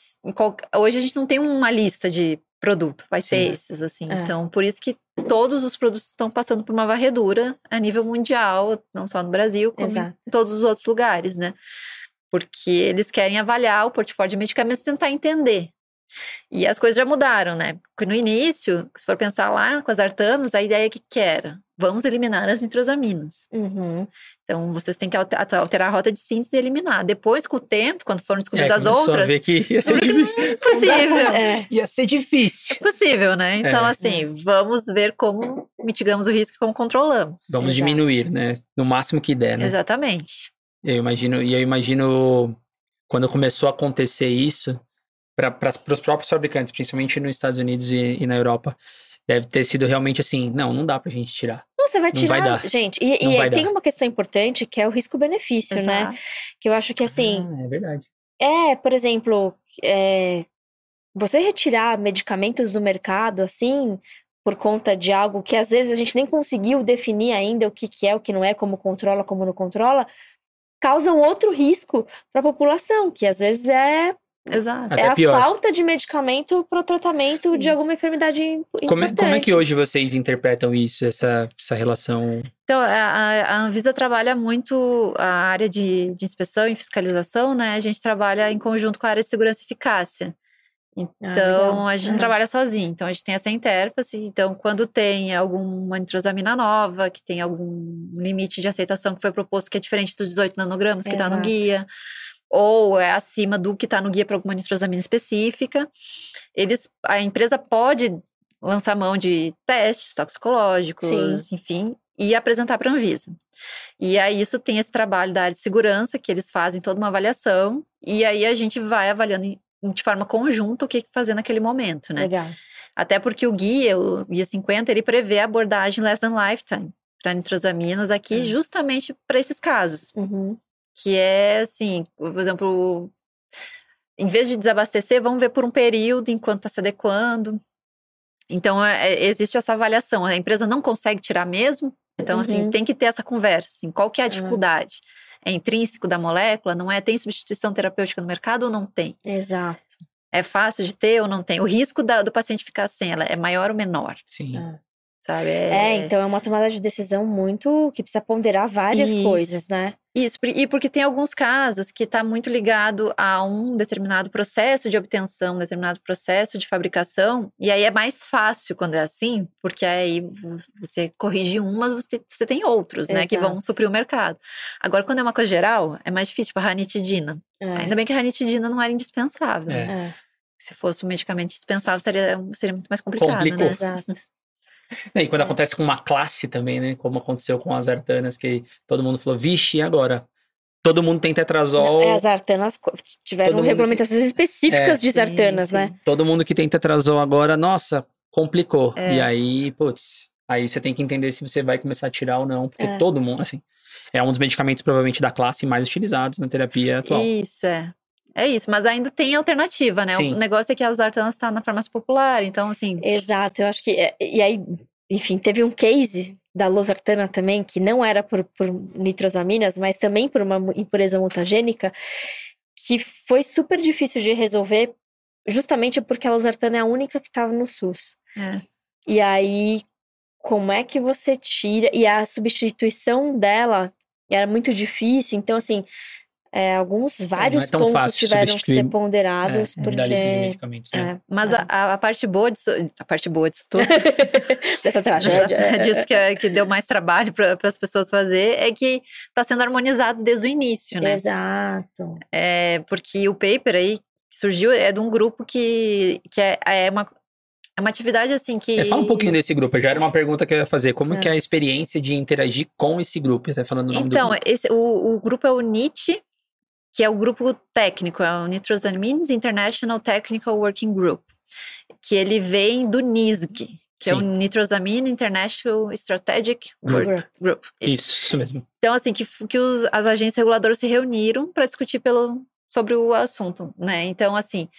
hoje a gente não tem uma lista de produto, vai ser Sim. esses assim. É. Então, por isso que todos os produtos estão passando por uma varredura a nível mundial, não só no Brasil, como Exato. em todos os outros lugares, né? Porque eles querem avaliar o portfólio de medicamentos e tentar entender. E as coisas já mudaram, né? Porque no início, se for pensar lá com as artanas, a ideia que que era? Vamos eliminar as nitrosaminas. Uhum. Então, vocês têm que alter- alterar a rota de síntese e eliminar. Depois, com o tempo, quando foram É, descobridas as começou a outras, ver que ia ser difícil. é possível. É, Ia ser difícil. É possível, né? Então, É. assim, vamos ver como mitigamos o risco e como controlamos. Vamos Exato. diminuir, né? No máximo que der, né? Exatamente. Eu imagino, e eu imagino quando começou a acontecer isso, para os próprios fabricantes, principalmente nos Estados Unidos e, e na Europa, deve ter sido realmente assim: não, não dá pra gente tirar. Não, você vai Não tirar. vai dar. Gente, e, Não e vai tem dar. uma questão importante que é o risco-benefício, né? Que eu acho que assim. Ah, é verdade. É, por exemplo, é, você retirar medicamentos do mercado, assim, por conta de algo que às vezes a gente nem conseguiu definir ainda o que, que é, o que não é, como controla, como não controla, causa um outro risco para a população, que às vezes é, Exato. Até é a pior. falta de medicamento para o tratamento de Isso. alguma enfermidade im- importante. Como é, como é que hoje vocês interpretam isso, essa, essa relação? Então, a, a- a Anvisa trabalha muito a área de, de inspeção e fiscalização, né? A gente trabalha em conjunto com a área de segurança e eficácia. Então, Ah, a gente não Uhum. trabalha sozinho. Então, a gente tem essa interface. Então, quando tem alguma nitrosamina nova, que tem algum limite de aceitação que foi proposto que é diferente dos 18 nanogramas que está no guia, ou é acima do que está no guia para alguma nitrosamina específica, eles, a empresa pode lançar mão de testes toxicológicos, Sim. enfim, e apresentar para a Anvisa. E aí isso tem esse trabalho da área de segurança, que eles fazem toda uma avaliação, e aí a gente vai avaliando de forma conjunta o que fazer naquele momento, né? Legal. Até porque o guia, o guia 50, ele prevê a abordagem less than lifetime para nitrosaminas aqui, Hum. justamente para esses casos Uhum. Que é assim, por exemplo, em vez de desabastecer, vamos ver por um período enquanto está se adequando. Então, é- é- existe essa avaliação. A empresa não consegue tirar mesmo, então, assim, Uhum. tem que ter essa conversa. Assim, qual que é a dificuldade? É intrínseco da molécula? Não é? Tem substituição terapêutica no mercado ou não tem? Exato. É fácil de ter ou não tem? O risco da- do paciente ficar sem ela é maior ou menor? Sim. É. Sabe? É, então é uma tomada de decisão muito que precisa ponderar várias Isso. coisas, né? Isso, e porque tem alguns casos que está muito ligado a um determinado processo de obtenção, um determinado processo de fabricação, e aí é mais fácil quando é assim, porque aí vo- você corrige um, mas você, você tem outros, né, que vão Exato. suprir o mercado. Agora, quando é uma coisa geral, é mais difícil, tipo a ranitidina. É. Ainda bem que a ranitidina não era indispensável, É. né? É, Se fosse um medicamento dispensável, teria, seria muito mais complicado, Complicou. né? exato. E quando É. acontece com uma classe também, né? Como aconteceu com as artanas, que todo mundo falou, vixe, e agora? Todo mundo tem tetrazol, É, as artanas tiveram Todo mundo regulamentações específicas É, de sim, artanas, sim. né? todo mundo que tem tetrazol agora, nossa, complicou. É. E aí, putz, aí você tem que entender se você vai começar a tirar ou não, porque É. todo mundo, assim, é um dos medicamentos provavelmente da classe mais utilizados na terapia atual. Isso, é. É isso, mas ainda tem alternativa, né? Sim. O negócio é que a Zartan está na farmácia popular, então assim. Exato, eu acho que. é- E aí, enfim, teve um case da losartana também, que não era por, por nitrosaminas, mas também por uma impureza mutagênica, que foi super difícil de resolver, justamente porque a losartana é a única que estava no SUS. É. E aí, como é que você tira? E a substituição dela era muito difícil, então, assim. É, alguns vários tão pontos fácil tiveram que ser ponderados, É, porque. de medicamentos, né? é, Mas é. a, a- parte boa disso, a parte boa disso tudo, dessa tragédia. é disso que, é- que deu mais trabalho para as pessoas fazer, é que está sendo harmonizado desde o início, né? Exato. É, porque o paper aí que surgiu é de um grupo que, que é, é uma, é uma atividade assim que. É, fala um pouquinho desse grupo, já era uma pergunta que eu ia fazer. Como É. que é a experiência de interagir com esse grupo? Até falando o nome Então, do grupo. esse, o, o grupo é o NIT, que é o grupo técnico, é o Nitrosamines International Technical Working Group, que ele vem do NISG, que é o Sim. Nitrosamine International Strategic Group. Work Group. Isso. Isso, isso mesmo. Então, assim, que, que os- as agências reguladoras se reuniram para discutir pelo, sobre o assunto, né? Então, assim,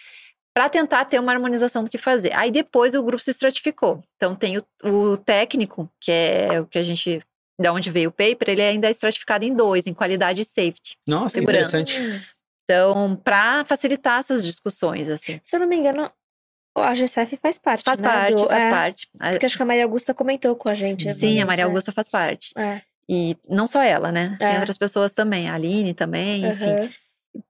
para tentar ter uma harmonização do que fazer. Aí depois o grupo se estratificou. Então, tem o, o técnico, que é o que a gente. Da onde veio o paper, ele ainda é estratificado em dois, em qualidade e safety. Nossa, Segurança. interessante. Então, para facilitar essas discussões, assim. Se eu não me engano, a GCF faz parte. Faz né, parte, do- faz é, parte. Porque acho que a Maria Augusta comentou com a gente. Sim, a uma Maria Augusta faz parte. É. E não só ela, né? Tem É. outras pessoas também, a Aline também, É. enfim.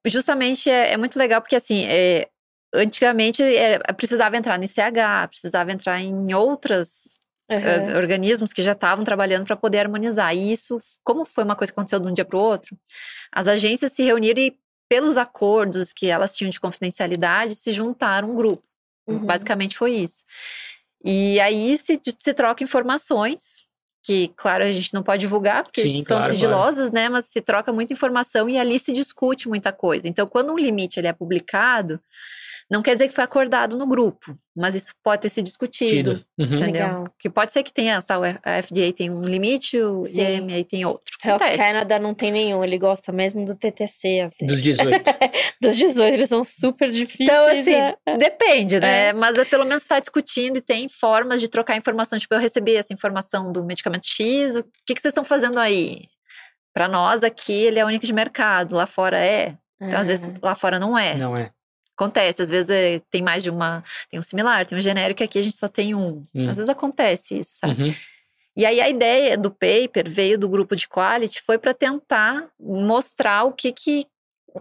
Justamente é, é muito legal porque assim é, antigamente é, precisava entrar no ICH, precisava entrar em outras Aham. eh, organismos que já estavam trabalhando para poder harmonizar. E isso, como foi uma coisa que aconteceu de um dia para o outro, as agências se reuniram e pelos acordos que elas tinham de confidencialidade se juntaram um grupo. Uhum. Basicamente foi isso. E aí se, se troca informações que, claro, a gente não pode divulgar, porque Sim, são claro, sigilosas, né? Mas se troca muita informação e ali se discute muita coisa. Então, quando um limite ele é publicado, não quer dizer que foi acordado no grupo, mas isso pode ter sido discutido. Tido. Uhum. Entendeu? Legal. Que pode ser que tenha, essa, a FDA tem um limite, o Sim. IEM tem outro. Health Acontece. Canada não tem nenhum, ele gosta mesmo do TTC, assim. Dos 18. Dos 18, eles são super difíceis. Então, assim, é. depende, né? É. Mas é, pelo menos está discutindo e tem formas de trocar informação. Tipo, eu recebi essa informação do medicamento X, o que, que vocês estão fazendo aí? Para nós aqui, ele é único de mercado, lá fora é. Então, às vezes, lá fora não é. Não é. Acontece, às vezes é, tem mais de uma. Tem um similar, tem um genérico, e aqui a gente só tem um. Hum. Às vezes acontece isso, sabe? Uhum. E aí a ideia do paper veio do grupo de quality foi para tentar mostrar o que que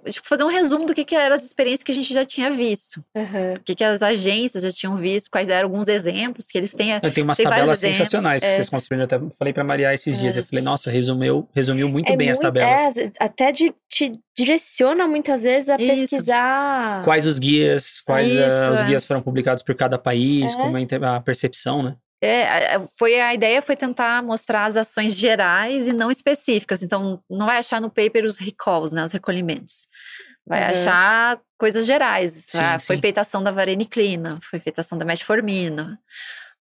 tipo, fazer um resumo do que que eram as experiências que a gente já tinha visto, Aham. o que que as agências já tinham visto, quais eram alguns exemplos que eles têm. Eu tenho umas tabelas sensacionais que é. vocês construíram. Eu até falei pra Maria esses dias. É. Eu falei, nossa, resumiu, resumiu muito bem as muito- tabelas. é, até de, te direciona muitas vezes a Isso. pesquisar. Quais os guias, quais ah, Isso, os é. guias foram publicados por cada país, É. como é a percepção, né? É, foi a ideia foi tentar mostrar as ações gerais e não específicas. Então não vai achar no paper os recalls, né, os recolhimentos. Vai Uhum. achar coisas gerais. Sim, ah, Foi sim. feita ação da vareniclina, foi feita ação da metformina.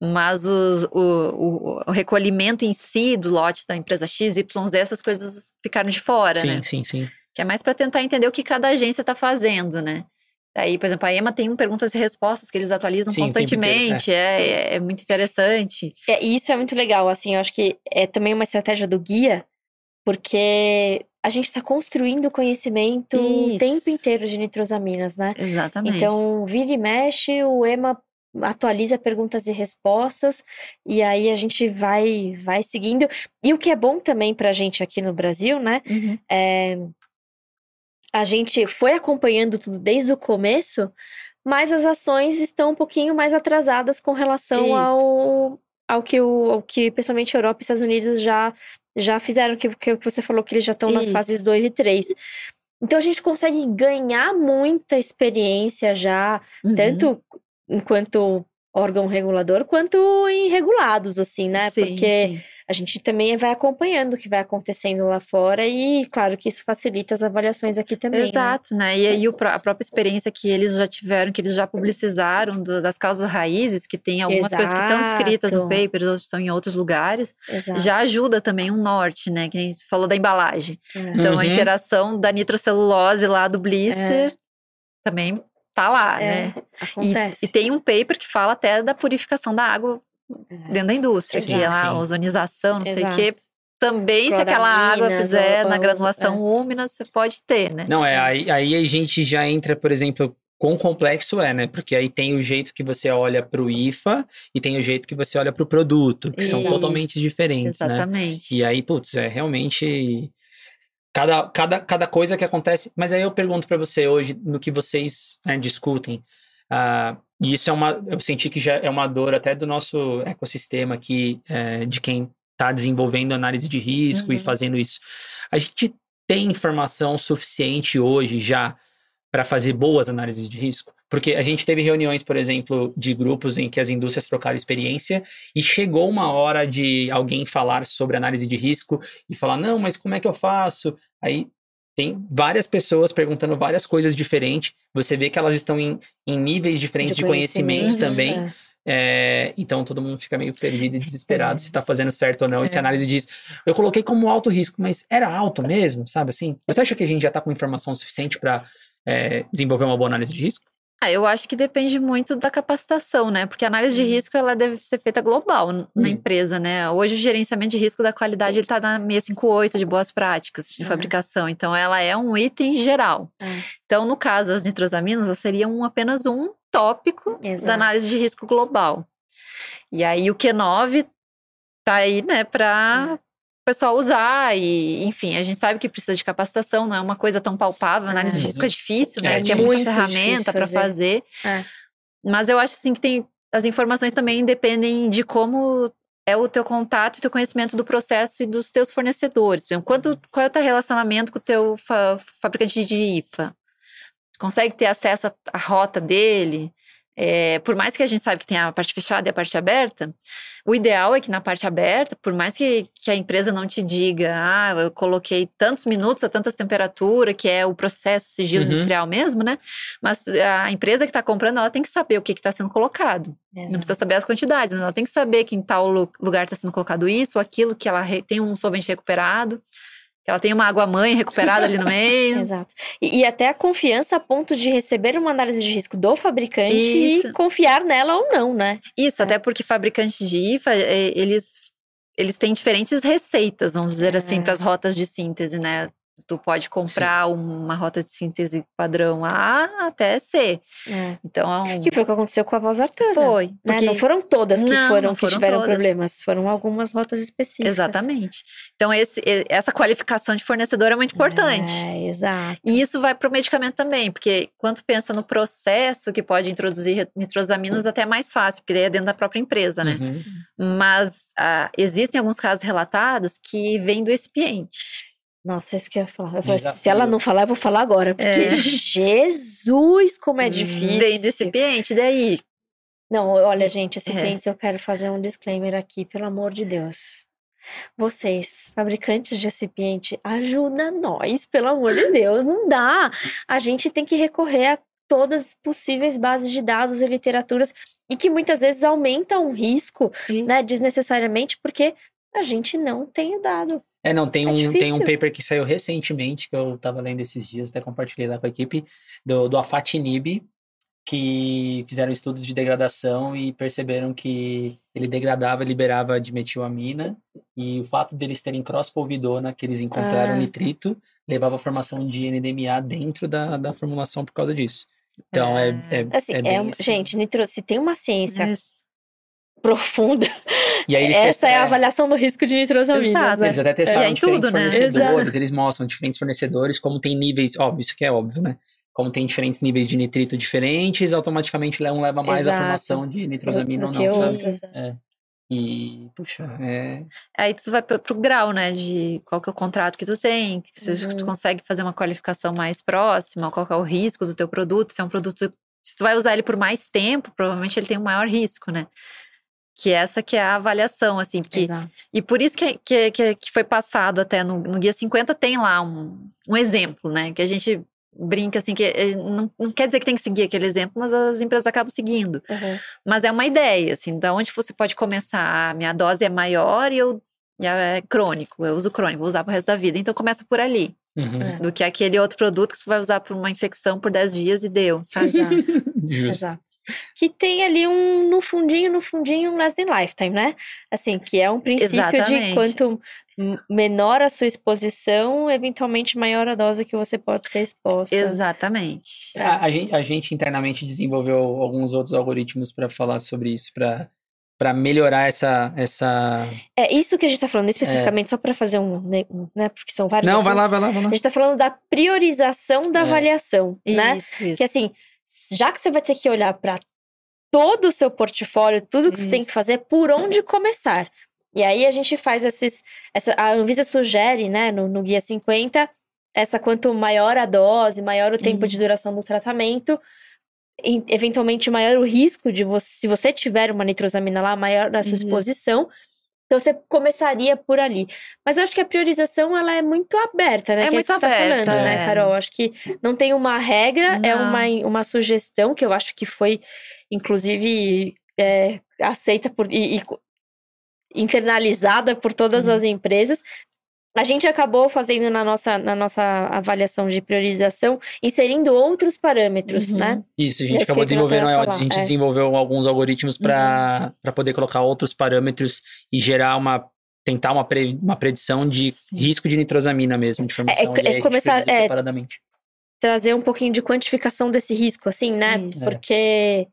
Mas os- o, o- o recolhimento em si do lote da empresa X, Y, Z, essas coisas ficaram de fora, sim, né? sim, sim. Que é mais para tentar entender o que cada agência está fazendo, né? Aí, por exemplo, a EMA tem um perguntas e respostas que eles atualizam Sim, o tempo inteiro, constantemente, é, é, é muito interessante. É, e isso é muito legal, assim, eu acho que é também uma estratégia do guia, porque a gente está construindo conhecimento o Isso. tempo inteiro de nitrosaminas, né? Exatamente. Então, vira e mexe, o EMA atualiza perguntas e respostas, e aí a gente vai, vai seguindo. E o que é bom também pra gente aqui no Brasil, né? Uhum. É, a gente foi acompanhando tudo desde o começo, mas as ações estão um pouquinho mais atrasadas com relação Isso. ao, ao que o ao que principalmente a Europa e Estados Unidos já já fizeram, que, que você falou que eles já estão nas fases 2 e 3. Então a gente consegue ganhar muita experiência já, Uhum. tanto enquanto órgão regulador quanto em regulados, assim, né? Sim, Porque sim. a gente também vai acompanhando o que vai acontecendo lá fora e, claro, que isso facilita as avaliações aqui também. né? Exato, né? E aí a própria experiência que eles já tiveram, que eles já publicizaram do- das causas raízes, que tem algumas coisas que estão descritas no Exato. paper, outras estão em outros lugares, Exato. já ajuda também um norte, né? Que a gente falou da embalagem. É. Então, a Uhum. interação da nitrocelulose lá do blister também tá lá, É, né? E, acontece. e tem um paper que fala até da purificação da água dentro da indústria, que é Exato. lá, ozonização, não sei o Exato. quê. Também, se aquela água fizer ou- na ou- granulação é. úmida, você pode ter, né? Não, é, aí, aí a gente já entra, por exemplo, quão complexo é, né? Porque aí tem o jeito que você olha para o IFA e tem o jeito que você olha para o produto, que são Isso. totalmente diferentes, né? Exatamente. E aí, putz, é realmente cada, cada, cada coisa que acontece. Mas aí eu pergunto para você hoje, no que vocês né, discutem, ah, e isso é uma, eu senti que já é uma dor até do nosso ecossistema aqui, eh, de quem está desenvolvendo análise de risco e Uhum. fazendo isso. A gente tem informação suficiente hoje já para fazer boas análises de risco? Porque a gente teve reuniões, por exemplo, de grupos em que as indústrias trocaram experiência e chegou uma hora de alguém falar sobre análise de risco e falar: não, mas como é que eu faço? Aí tem várias pessoas perguntando várias coisas diferentes. Você vê que elas estão em, em níveis diferentes de, conhecimento conhecimentos, também. é. É, então todo mundo fica meio perdido e desesperado É. se tá fazendo certo ou não. E É. análise diz, eu coloquei como alto risco, mas era alto mesmo, sabe assim? Você acha que a gente já tá com informação suficiente para desenvolver uma boa análise de risco? Ah, eu acho que depende muito da capacitação, né? Porque a análise de Uhum. risco ela deve ser feita global na Hum. empresa, né? Hoje o gerenciamento de risco da qualidade ele tá na 658 de boas práticas de Uhum. fabricação. Então ela é um item geral. É. Então, no caso, as nitrosaminas elas seriam um- apenas um tópico Exato. da análise de risco global. E aí o Q9 tá aí, né, para É. o pessoal usar e, enfim, a gente sabe que precisa de capacitação, não é uma coisa tão palpável, análise de É. risco é difícil, né, porque é difícil. muita ferramenta para fazer. fazer. É. Mas eu acho assim que tem as informações também dependem de como é o teu contato e teu conhecimento do processo e dos teus fornecedores. Quanto, qual é o teu relacionamento com o teu fa- fabricante de IFA? Consegue ter acesso à rota dele? É, por mais que a gente saiba que tem a parte fechada e a parte aberta, o ideal é que na parte aberta, por mais que, que a empresa não te diga, ah, eu coloquei tantos minutos a tantas temperaturas, que é o processo sigilo Uhum. industrial mesmo, né? Mas a empresa que está comprando, ela tem que saber o que está sendo colocado. Não Exato. precisa saber as quantidades, mas ela tem que saber que em tal lu- lugar está sendo colocado isso, ou aquilo, que ela tem um solvente recuperado, que ela tem uma água-mãe recuperada ali no meio. Exato. E, e até a confiança a ponto de receber uma análise de risco do fabricante Isso. e confiar nela ou não, né? Isso, até porque fabricantes de IFA, eh, eles, eles têm diferentes receitas, vamos dizer assim, É. para as rotas de síntese, né? Tu pode comprar uma rota de síntese padrão A até C. Então, é. Que foi o que aconteceu com a Valsartana. Foi. Né? porque- Não foram todas que Não, foram não que foram tiveram todas. problemas, foram algumas rotas específicas. Exatamente. Então, esse, essa qualificação de fornecedor é muito importante. É, exato. E isso vai para o medicamento também, porque quando pensa no processo que pode introduzir nitrosaminas, até é mais fácil, porque daí é dentro da própria empresa, né? Uhum. Mas ah, existem alguns casos relatados que vêm do recipiente. Nossa, isso que eu ia falar. Eu falei, se ela não falar, eu vou falar agora. Porque É. Jesus, como é difícil. Vem do recipiente, daí. Não, olha, gente, É. recipientes, eu quero fazer um disclaimer aqui, pelo amor de Deus. Vocês, fabricantes de recipiente, ajuda nós, pelo amor de Deus, não dá. A gente tem que recorrer a todas as possíveis bases de dados e literaturas e que muitas vezes aumentam o risco, né, desnecessariamente, porque a gente não tem o dado. É, não, tem É um, tem um paper que saiu recentemente, que eu tava lendo esses dias, até compartilhei lá com a equipe, do, do Afatinib, que fizeram estudos de degradação e perceberam que ele degradava e liberava dimetilamina, e o fato deles terem cross-polvidona, que eles encontraram Ah. nitrito, levava à formação de NDMA dentro da, da formulação por causa disso. Então, é, é, Assim, é é, um- isso. gente, nitro, se tem uma ciência É. profunda, E aí eles essa testam- é a é. avaliação do risco de nitrosaminas, Exato, né? Eles até testaram É, em diferentes tudo, né? fornecedores, Exato. eles mostram diferentes fornecedores, como tem níveis, óbvio, isso aqui é óbvio, né? Como tem diferentes níveis de nitrito diferentes, automaticamente um leva mais a Exato. formação de nitrosamina Do ou que não, sabe? outros. É. E, puxa, é. Aí tu vai pro, pro grau, né? De qual que é o contrato que tu tem, que se Uhum. tu consegue fazer uma qualificação mais próxima, qual que é o risco do teu produto, se é um produto Se tu vai usar ele por mais tempo, provavelmente ele tem um maior risco, né? Que essa que é a avaliação, assim. Porque, Exato. e por isso que, que, que, que foi passado até no, no Guia 50, tem lá um, um exemplo, né? Que a gente brinca, assim, que eh, não, não quer dizer que tem que seguir aquele exemplo, mas as empresas acabam seguindo. Uhum. Mas é uma ideia, assim, da onde você pode começar. A minha dose é maior e eu e é crônico, eu uso crônico, vou usar pro resto da vida. Então começa por ali. Uhum. É. Do que aquele outro produto que você vai usar por uma infecção por 10 dias e deu, sabe? Exato. Justo. Exato. Que tem ali um, no fundinho, no fundinho, um less than lifetime, né? Assim, que é um princípio de Exatamente. quanto m- menor a sua exposição, eventualmente maior a dose que você pode ser exposta. Exatamente. A, a gente, a gente internamente desenvolveu alguns outros algoritmos para falar sobre isso, para para melhorar essa essa. É isso que a gente tá falando especificamente, só para fazer um, né, um- né? Porque são vários Não, vai lá, assuntos. vai lá, vai lá. A gente tá falando da priorização da É. avaliação, né? Isso, isso. Que assim, já que você vai ter que olhar para todo o seu portfólio, tudo que você tem Isso. que fazer, por onde começar. E aí a gente faz esses. Essa, a Anvisa sugere, né, no, no Guia 50, essa quanto maior a dose, maior o tempo de Isso. duração do tratamento, eventualmente maior o risco de você, se você tiver uma nitrosamina lá, maior a sua Isso. Então você começaria por ali. Mas eu acho que a priorização ela é muito aberta, né? É que muito isso que você tá aberta, falando, né, é. Carol? Acho que não tem uma regra, é Não. uma, uma sugestão que eu acho que foi, inclusive, é, aceita por e, e internalizada por todas Uhum. as empresas. A gente acabou fazendo na nossa, na nossa avaliação de priorização, inserindo outros parâmetros, Uhum. né? Isso, a É gente isso acabou que a Jonathan desenvolvendo, a falar, gente é. desenvolveu alguns algoritmos para para poder colocar outros parâmetros e gerar uma tentar uma, pre- uma predição de Sim. risco de nitrosamina mesmo, de formação. é a gente começar- é, separadamente. Trazer um pouquinho de quantificação desse risco, assim, né? Isso. É. Porque.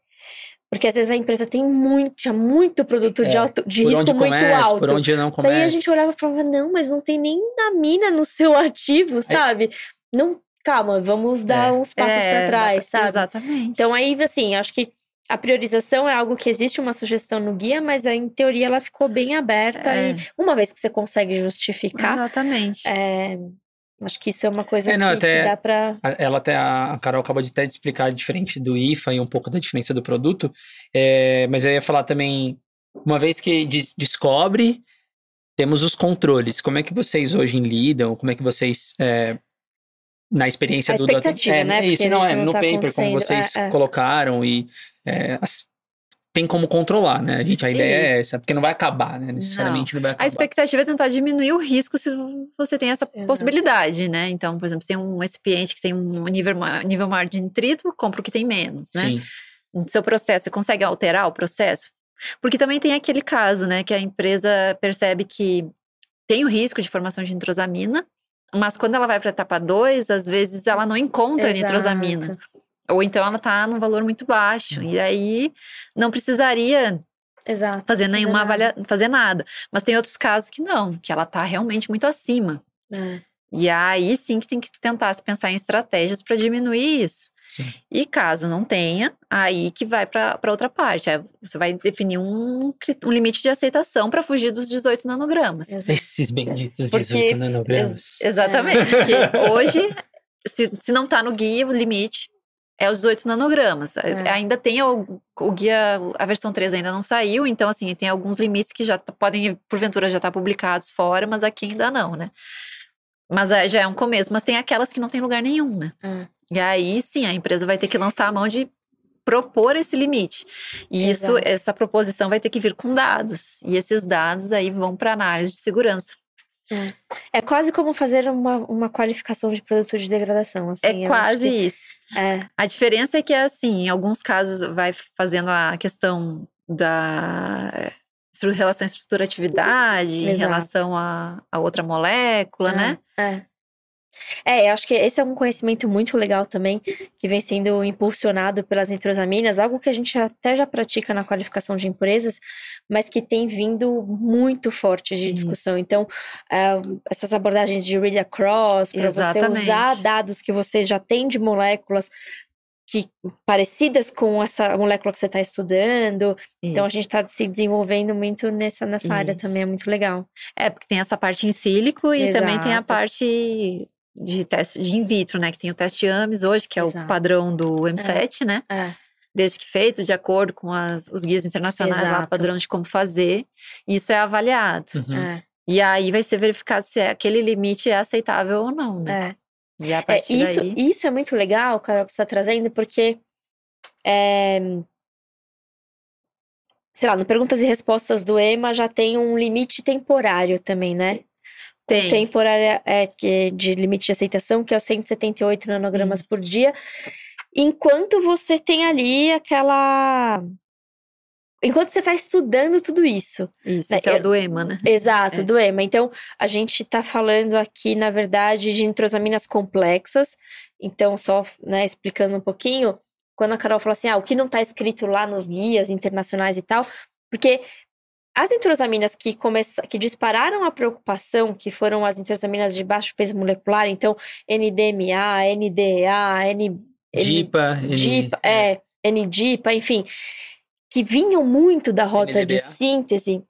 Porque às vezes a empresa tem muito, tinha muito produto de, É, alto, de risco onde muito começa, alto. por onde não Daí a começa. gente olhava e falava, não, mas não tem nem mina no seu ativo, sabe? Não, calma, vamos dar É. uns passos É, pra trás, sabe? Exatamente. Então aí, assim, acho que a priorização é algo que existe uma sugestão no guia, mas em teoria ela ficou bem aberta É. e uma vez que você consegue justificar, Exatamente. é, acho que isso é uma coisa É, não, que, até- que dá pra. A- Ela até, a Carol acabou de até explicar diferente do IFA e um pouco da diferença do produto, é, mas eu ia falar também, uma vez que des- descobre, temos os controles. Como é que vocês hoje lidam? Como é que vocês, é, na experiência A do... expectativa, é, né? Isso, não, é no tá paper, como vocês É, é. colocaram e é, as- tem como controlar, né? A, gente, a ideia é Isso. essa, porque não vai acabar, né? Necessariamente não, vai acabar. A expectativa é tentar diminuir o risco se você tem essa Exato. possibilidade, né? Então, por exemplo, se tem um recipiente que tem um nível, nível maior de nitrito, compra o que tem menos, né? Sim, No seu processo, você consegue alterar o processo? Porque também tem aquele caso, né, que a empresa percebe que tem o risco de formação de nitrosamina, mas quando ela vai para a etapa 2, às vezes ela não encontra Exato. nitrosamina. Ou então ela tá num valor muito baixo. E aí não precisaria Exato. fazer nenhuma nada. avalia... fazer nada. Mas tem outros casos que não, que ela tá realmente muito acima. É. E aí sim que tem que tentar se pensar em estratégias para diminuir isso. sim. E caso não tenha, aí que vai para outra parte. Aí você vai definir um, um limite de aceitação para fugir dos 18 nanogramas. Exato. Esses benditos Porque 18 nanogramas. ex- exatamente. Porque hoje, se, se não tá no guia, o limite é os 18 nanogramas. É. Ainda tem o, o guia, a versão 3 ainda não saiu, então assim, tem alguns limites que já tá- podem, porventura, já estar publicados fora, mas aqui ainda não, né? Mas é, já é um começo, mas tem aquelas que não tem lugar nenhum, né? É. E aí sim, a empresa vai ter que lançar a mão de propor esse limite. E isso, essa proposição vai ter que vir com dados. E esses dados aí vão para análise de segurança. É quase como fazer uma, uma qualificação de produto de degradação. Assim, é quase que- isso. É, A diferença é que, assim, em alguns casos vai fazendo a questão da relação estrutura-atividade, em Exato. relação a, a outra molécula, é, né? É. É, eu acho que esse é um conhecimento muito legal também, que vem sendo impulsionado pelas nitrosaminas, algo que a gente até já pratica na qualificação de impurezas, mas que tem vindo muito forte de Isso. discussão. Então, é, essas abordagens de read across, para você usar dados que você já tem de moléculas que parecidas com essa molécula que você está estudando. Então, a Isso. gente está se desenvolvendo muito nessa, nessa área Isso. também, é muito legal. É, porque tem essa parte em sílico e também tem a Exato. parte de teste de in vitro, né? Que tem o teste AMES hoje, que é Exato. o padrão do M7, né? É. Desde que feito de acordo com as, os guias internacionais lá, Exato. padrão de como fazer. Isso é avaliado. Uhum. É, E aí vai ser verificado se é- aquele limite é aceitável ou não, né? é. E a É, partir isso, daí... isso é muito legal, Carol, que você está trazendo, porque. é, sei lá, no Perguntas e Respostas do EMA já tem um limite temporário também, né? Tem. Temporária é, que- de limite de aceitação, que é o 178 nanogramas Isso. por dia. Enquanto você tem ali aquela. Enquanto você está estudando tudo isso. Isso, né, é o do EMA, né? Exato, É. do EMA. Então, a gente está falando aqui, na verdade, de nitrosaminas complexas. Então, só né, explicando um pouquinho, quando a Carol fala assim, ah, o que não está escrito lá nos guias internacionais e tal, porque as nitrosaminas que, começa, que dispararam a preocupação, que foram as nitrosaminas de baixo peso molecular, então NDMA, NDA, N, DIPA, N- DIPA, é, NDIPA, enfim, que vinham muito da rota de NDBA. síntese,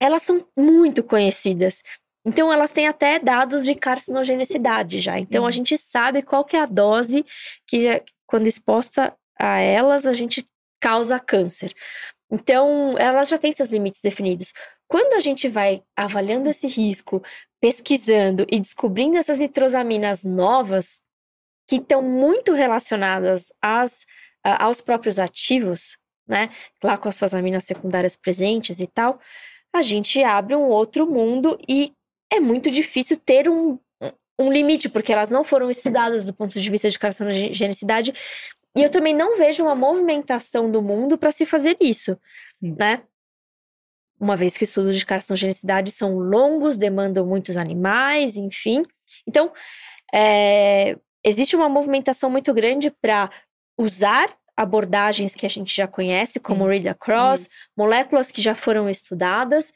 elas são muito conhecidas. Então, elas têm até dados de carcinogenicidade já. Então, a Uhum. gente sabe qual que é a dose que, quando exposta a elas, a gente causa câncer. Então, elas já têm seus limites definidos. Quando a gente vai avaliando esse risco, pesquisando e descobrindo essas nitrosaminas novas, que estão muito relacionadas às, aos próprios ativos, né? Lá com as suas aminas secundárias presentes e tal, a gente abre um outro mundo e é muito difícil ter um, um limite, porque elas não foram estudadas do ponto de vista de carcinogenicidade. E eu também não vejo uma movimentação do mundo para se fazer isso, Sim. né? Uma vez que estudos de carcinogenicidade são longos, demandam muitos animais, enfim. Então, é, existe uma movimentação muito grande para usar abordagens que a gente já conhece, como Isso, read across, Isso. moléculas que já foram estudadas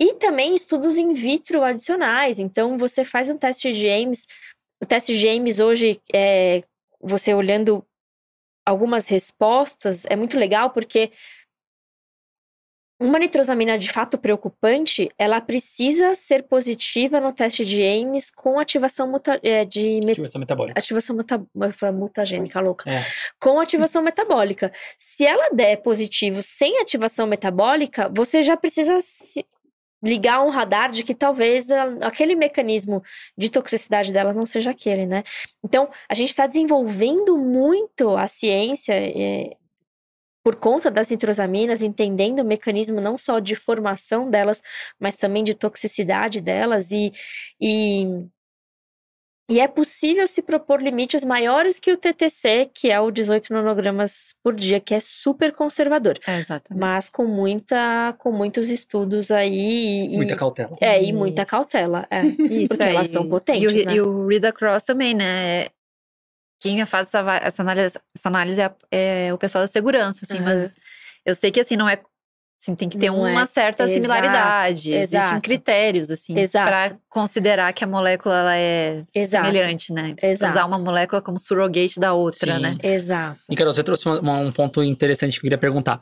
e também estudos in vitro adicionais. Então, você faz um teste de Ames. O teste de Ames hoje, é, você olhando algumas respostas, é muito legal porque uma nitrosamina de fato preocupante, ela precisa ser positiva no teste de Ames com ativação muta, é, de Ativação metabólica. ativação muta, mutagênica, louca É. com ativação metabólica. Se ela der positivo sem ativação metabólica, você já precisa se- ligar um radar de que talvez aquele mecanismo de toxicidade dela não seja aquele, né? Então, a gente está desenvolvendo muito a ciência é, por conta das nitrosaminas, entendendo o mecanismo não só de formação delas, mas também de toxicidade delas e, e e é possível se propor limites maiores que o TTC, que é o 18 nanogramas por dia, que é super conservador, É, exatamente. mas com muita, com muitos estudos aí e, Muita cautela. é e muita Isso. cautela. É. Isso, Porque é, elas e- são e o, potentes, né? E o read across também, né? Quem faz essa, essa análise, essa análise é, é o pessoal da segurança, assim, Aham. mas eu sei que assim, não é. Assim, tem que ter Não é- uma certa exato, similaridade. Existem exato. critérios, assim, para considerar que a molécula ela é Exato. semelhante, né? Exato. Usar uma molécula como surrogate da outra, Sim. né? Exato. E, Carol, você trouxe uma- um ponto interessante que eu queria perguntar.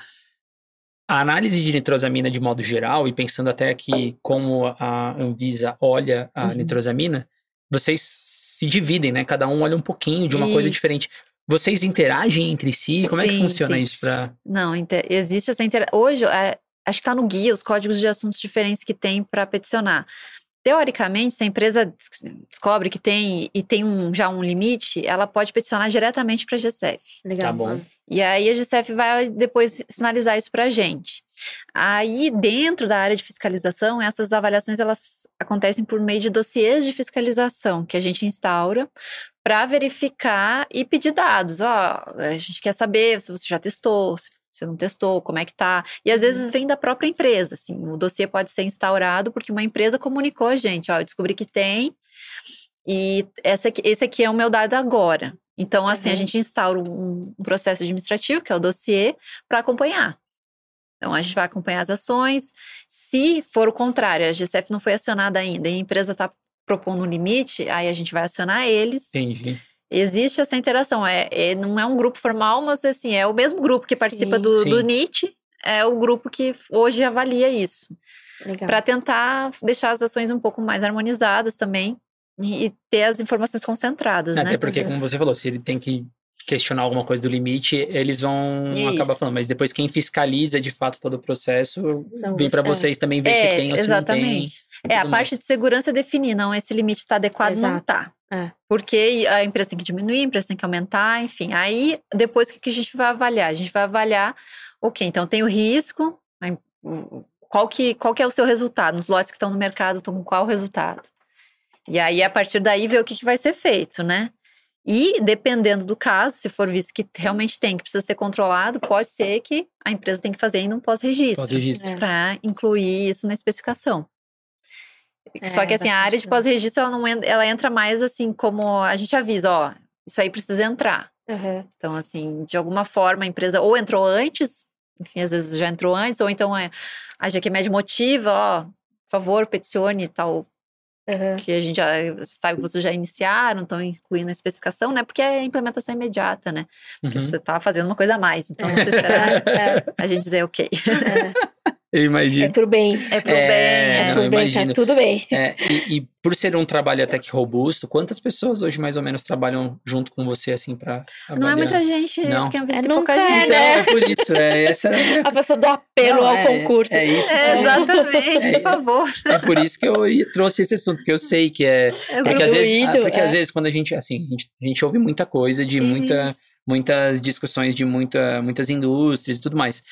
A análise de nitrosamina de modo geral, e pensando até aqui como a Anvisa olha a Uhum. nitrosamina, vocês se dividem, né? Cada um olha um pouquinho de uma coisa Isso. diferente. Vocês interagem entre si? Como é que Sim, funciona sim. isso para Não, inte- existe essa intera... Hoje, é, acho que está no guia os códigos de assuntos diferentes que tem para peticionar. Teoricamente, se a empresa des- descobre que tem e tem um, já um limite, ela pode peticionar diretamente para a GCF. Legal. Tá bom. E aí a GCF vai depois sinalizar isso para a gente. Aí, dentro da área de fiscalização, essas avaliações elas acontecem por meio de dossiês de fiscalização que a gente instaura para verificar e pedir dados. Ó, a gente quer saber se você já testou, se você não testou, como é que tá. E às vezes vem da própria empresa, assim. O dossiê pode ser instaurado porque uma empresa comunicou a gente, ó, eu descobri que tem e essa aqui- esse aqui é o meu dado agora. Então, assim, a Uhum. gente instaura um, um processo administrativo, que é o dossiê, para acompanhar. Então, a gente vai acompanhar as ações. Se for o contrário, a GCF não foi acionada ainda e a empresa está propondo um limite, aí a gente vai acionar eles. Entendi. Existe essa interação. É, é- não é um grupo formal, mas assim, é o mesmo grupo que participa Sim. do, Sim. do NIT, é o grupo que hoje avalia isso. Legal. Para tentar deixar as ações um pouco mais harmonizadas também. e, e ter as informações concentradas, Até né? porque, como você falou, se ele tem que questionar alguma coisa do limite, eles vão Isso. acabar falando. Mas depois quem fiscaliza de fato todo o processo São vem para vocês. vocês também ver se É, tem ou se não tem. exatamente. É, a parte mais. de segurança é definir, não, esse limite está adequado, não Exato. tá. É. Porque a empresa tem que diminuir, a empresa tem que aumentar, enfim. Aí, depois, o que que a gente vai avaliar? A gente vai avaliar, ok, então tem o risco, o- qual que, qual que é o seu resultado? Nos lotes que estão no mercado, estão com qual resultado? E aí, a partir daí, ver o que, que vai ser feito, né? E, dependendo do caso, se for visto que realmente tem, que precisa ser controlado, pode ser que a empresa tem que fazer ainda um pós-registro Pós-registro. É. para incluir isso na especificação. É, Só que assim, a área de pós-registro ela não ela entra mais assim como a gente avisa, ó, isso aí precisa entrar. Aham. Então assim, de alguma forma a empresa ou entrou antes, enfim, às vezes já entrou antes, ou então é, a GQMed motiva, ó, por favor, peticione tal, Aham. que a gente já sabe que vocês já iniciaram, estão incluindo na especificação, né? Porque é implementação imediata, né? Porque Uhum. você tá fazendo uma coisa a mais, então você espera É, a gente dizer ok. Eu é imagino. pro bem. É pro É, bem, É, é. não, pro bem, imagino. tá tudo bem. É, e, e por ser um trabalho até que robusto, quantas pessoas hoje mais ou menos trabalham junto com você assim para Não é muita gente, Não. porque é É, pouca nunca é, gente. Então, né? é por isso, é essa é, A pessoa do apelo Não, ao é- concurso. É isso. É, exatamente, É. por favor. É por isso que eu trouxe esse assunto, porque eu sei que é. É Porque às vezes, porque é. às vezes quando a gente, assim, a gente, a gente ouve muita coisa de muita, Isso. muitas discussões de muita, muitas indústrias e tudo mais.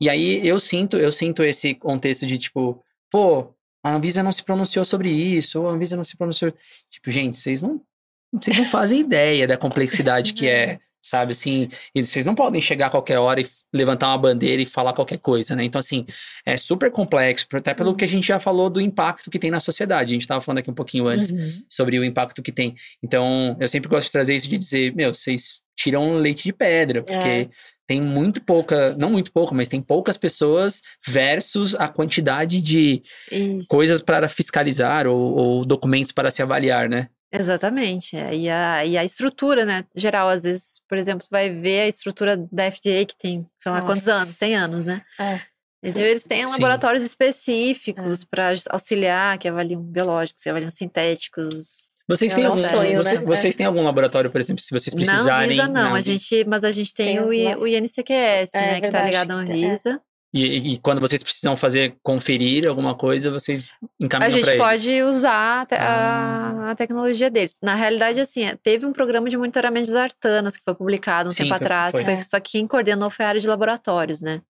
E aí eu sinto, eu sinto esse contexto de tipo, pô, a Anvisa não se pronunciou sobre isso, ou a Anvisa não se pronunciou. Tipo, gente, vocês não, vocês não fazem ideia da complexidade que é, sabe? Assim, e vocês não podem chegar a qualquer hora e levantar uma bandeira e falar qualquer coisa, né? Então, assim, é super complexo, até pelo que a gente já falou do impacto que tem na sociedade. A gente estava falando aqui um pouquinho antes Uhum. sobre o impacto que tem. Então, eu sempre gosto de trazer isso de dizer, meu, vocês tiram leite de pedra, porque É. tem muito pouca, não muito pouco, mas tem poucas pessoas versus a quantidade de Isso. coisas para fiscalizar ou, ou documentos para se avaliar, né? Exatamente. é. E, a, e a estrutura, né? Geral, às vezes, por exemplo, vai ver a estrutura da FDA que tem, sei lá, quantos Nossa. anos? 100 anos, né? É. Eles, eles têm Sim. laboratórios específicos para auxiliar, que avaliam biológicos, que avaliam sintéticos. Vocês É têm um algum, sonho, você- né? vocês têm algum laboratório, por exemplo, se vocês Não precisarem? Anvisa, não. na A gente, mas a gente tem, Tem o, I- o INCQS, É, né? Que tá ligado tem- é. Anvisa. E, e quando vocês precisam fazer, conferir alguma coisa, vocês A encaminham gente para eles? pode usar a, te- Ah. a- a tecnologia deles. Na realidade, assim, é, teve um programa de monitoramento das artanas que foi publicado um Sim, tempo foi- atrás. foi. foi- É. só que quem coordenou foi a área de laboratórios, né?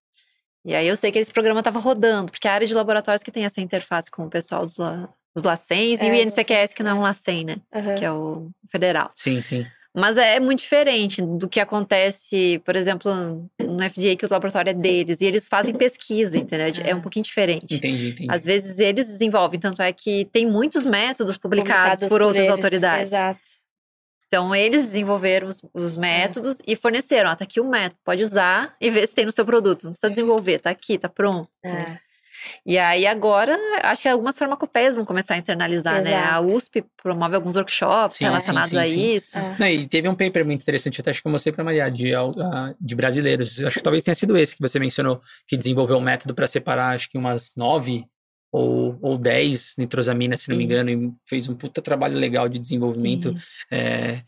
E aí eu sei que esse programa estava rodando, porque a área de laboratórios que tem essa interface com o pessoal dos, la, dos LACENs e É, o dos INCQS, que não é um é. LACEN, né? Aham. Que é o federal. Sim, sim. Mas é muito diferente do que acontece, por exemplo, no FDA, que o laboratório é deles. E eles fazem pesquisa, entendeu? É um Ah. pouquinho diferente. Entendi, entendi. Às vezes eles desenvolvem, tanto é que tem muitos métodos publicados, por outras eles, autoridades. Exato. Então eles desenvolveram os, os métodos e forneceram, ó, tá aqui o método, pode usar e ver se tem no seu produto. Não precisa desenvolver, tá aqui, tá pronto. É. E aí agora, acho que algumas farmacopeias vão começar a internalizar, né? A Exato. USP promove alguns workshops Sim, relacionados sim, sim, a isso. É. Não, e teve um paper muito interessante, até acho que eu mostrei para Maria, de, ah, de brasileiros. Acho que talvez tenha sido esse que você mencionou, que desenvolveu um método para separar, acho que umas nove ou, ou dez nitrosaminas, se não me engano, e fez um puta trabalho legal de desenvolvimento. Isso. É,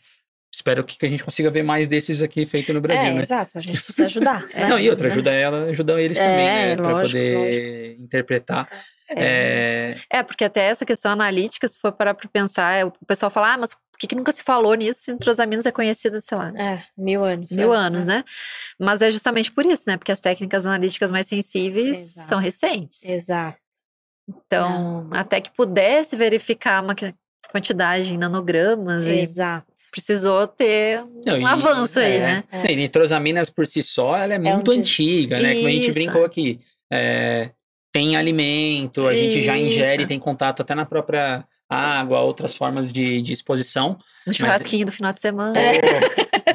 espero que, que a gente consiga ver mais desses aqui feito no Brasil, é, né? exato. A gente precisa ajudar. né? Não, e outra, ajuda ela, ajuda eles É, também, né? Pra lógico, poder interpretar. É, É, porque até essa questão analítica, se for parar pra pensar, é, o pessoal fala, ah, mas por que, que nunca se falou nisso se nitrosaminas é conhecida, sei lá, É, mil anos. mil é. anos, né? Mas é justamente por isso, né? Porque as técnicas analíticas mais sensíveis Exato. são recentes. Exato. Então, até que pudesse verificar uma quantidade em nanogramas, e Exato. precisou ter Não, um e- avanço aí, é. né? E nitrosaminas por si só, ela é muito um des- antiga, né? Como a gente Isso. brincou aqui. É, tem alimento, a gente já ingere, Isso. tem contato até na própria água, outras formas de, de exposição. No churrasquinho do final de semana.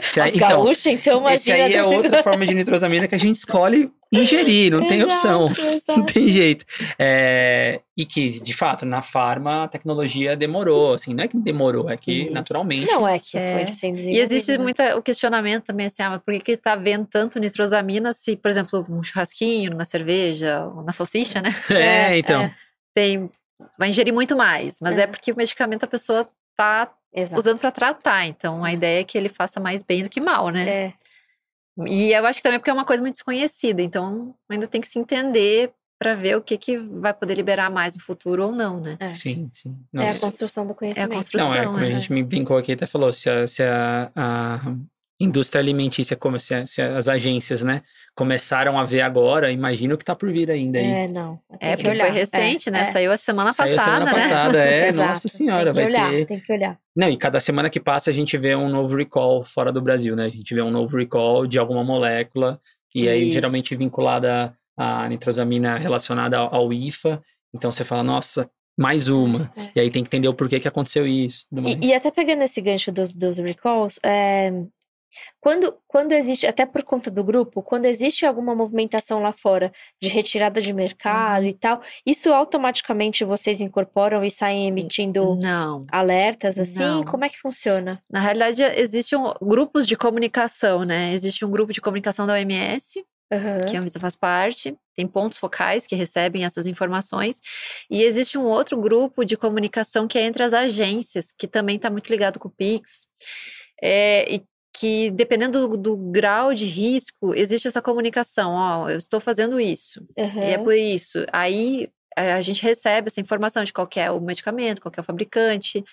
Esse aí, Os então, então, imagina. esse aí é outra forma de nitrosamina que a gente escolhe ingerir, não tem opção. Exato, Não tem jeito. É, e que, de fato, na farma a tecnologia demorou, assim, não é que demorou, é que Isso. naturalmente. Não é que É. foi sendo E existe né? muito o questionamento também, assim, ah, mas por que, que tá vendo tanto nitrosamina se, por exemplo, um churrasquinho, na cerveja, ou na salsicha, né? É, então. é. Tem. Vai ingerir muito mais. Mas é, É. porque o medicamento a pessoa tá Exato. usando para tratar. Então, a ideia é que ele faça mais bem do que mal, né? É, E eu acho que também é porque é uma coisa muito desconhecida, então ainda tem que se entender para ver o que, que vai poder liberar mais no futuro ou não, né? Sim, sim. é a Nossa. construção do conhecimento. construção. Não, é como a é. gente me brincou aqui, até falou, se a, se a, a indústria alimentícia, como se, a- se as agências, né, começaram a ver agora, imagina o que tá por vir ainda aí. É, não. É, que porque olhar. foi recente, É, né? é. Saiu a semana Saiu passada, semana né? passada, é, nossa senhora, tem que vai olhar, ter... Tem que olhar. Não, e cada semana que passa a gente vê um novo recall fora do Brasil, né? A gente vê um novo recall de alguma molécula, e aí Isso. geralmente vinculada à nitrosamina relacionada ao, IFA. Então você fala, nossa, mais uma. É. E aí tem que entender o porquê que aconteceu isso. E, e até pegando esse gancho dos, dos recalls, é, quando, quando existe, até por conta do grupo, quando existe alguma movimentação lá fora de retirada de mercado e tal, isso automaticamente vocês incorporam e saem emitindo Não. alertas assim? Não. Como é que funciona? Na realidade, existem um- grupos de comunicação, né? Existe um grupo de comunicação da OMS, Aham. que a Anvisa faz parte, tem pontos focais que recebem essas informações, e existe um outro grupo de comunicação que é entre as agências, que também está muito ligado com o PIX, é, e que dependendo do, do grau de risco, existe essa comunicação, ó, eu estou fazendo isso, Aham. e é por isso. Aí a gente recebe essa informação de qual é o medicamento, qual é o fabricante.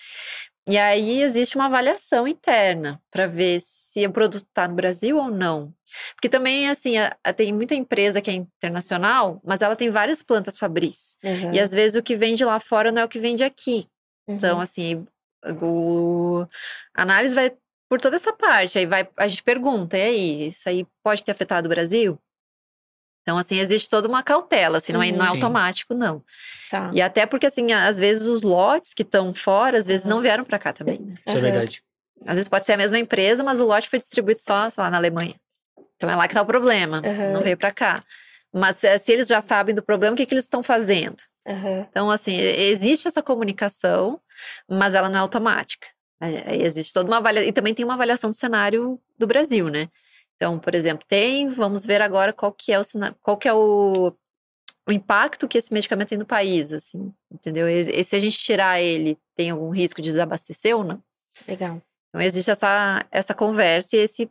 E aí existe uma avaliação interna para ver se o produto está no Brasil ou não. Porque também, assim, a- a- tem muita empresa que é internacional, mas ela tem várias plantas fabris. Aham. E às vezes o que vende lá fora não é o que vende aqui. Então, Uhum. assim, o... a análise vai por toda essa parte. Aí vai, a gente pergunta, e aí, isso aí pode ter afetado o Brasil? Então, assim, existe toda uma cautela, assim, não é, não é Uhum. Automático, não. Tá. E até porque, assim, às vezes os lotes que estão fora, às vezes Uhum. não vieram para cá também, né? Isso é verdade. Às vezes pode ser a mesma empresa, mas o lote foi distribuído só, sei lá, na Alemanha. Então é lá que tá o problema, Aham. não veio para cá. Mas eh, se eles já sabem do problema, o que, que eles estão fazendo? Aham. Então, assim, existe essa comunicação, mas ela não é automática. É, é, Existe toda uma avaliação. E também tem uma avaliação do cenário do Brasil, né? Então, por exemplo, tem, vamos ver agora qual que é o, cena- qual que é o, o impacto que esse medicamento tem no país, assim, entendeu? E, e se a gente tirar ele, tem algum risco de desabastecer ou não? Legal. Então, existe essa, essa conversa e esse,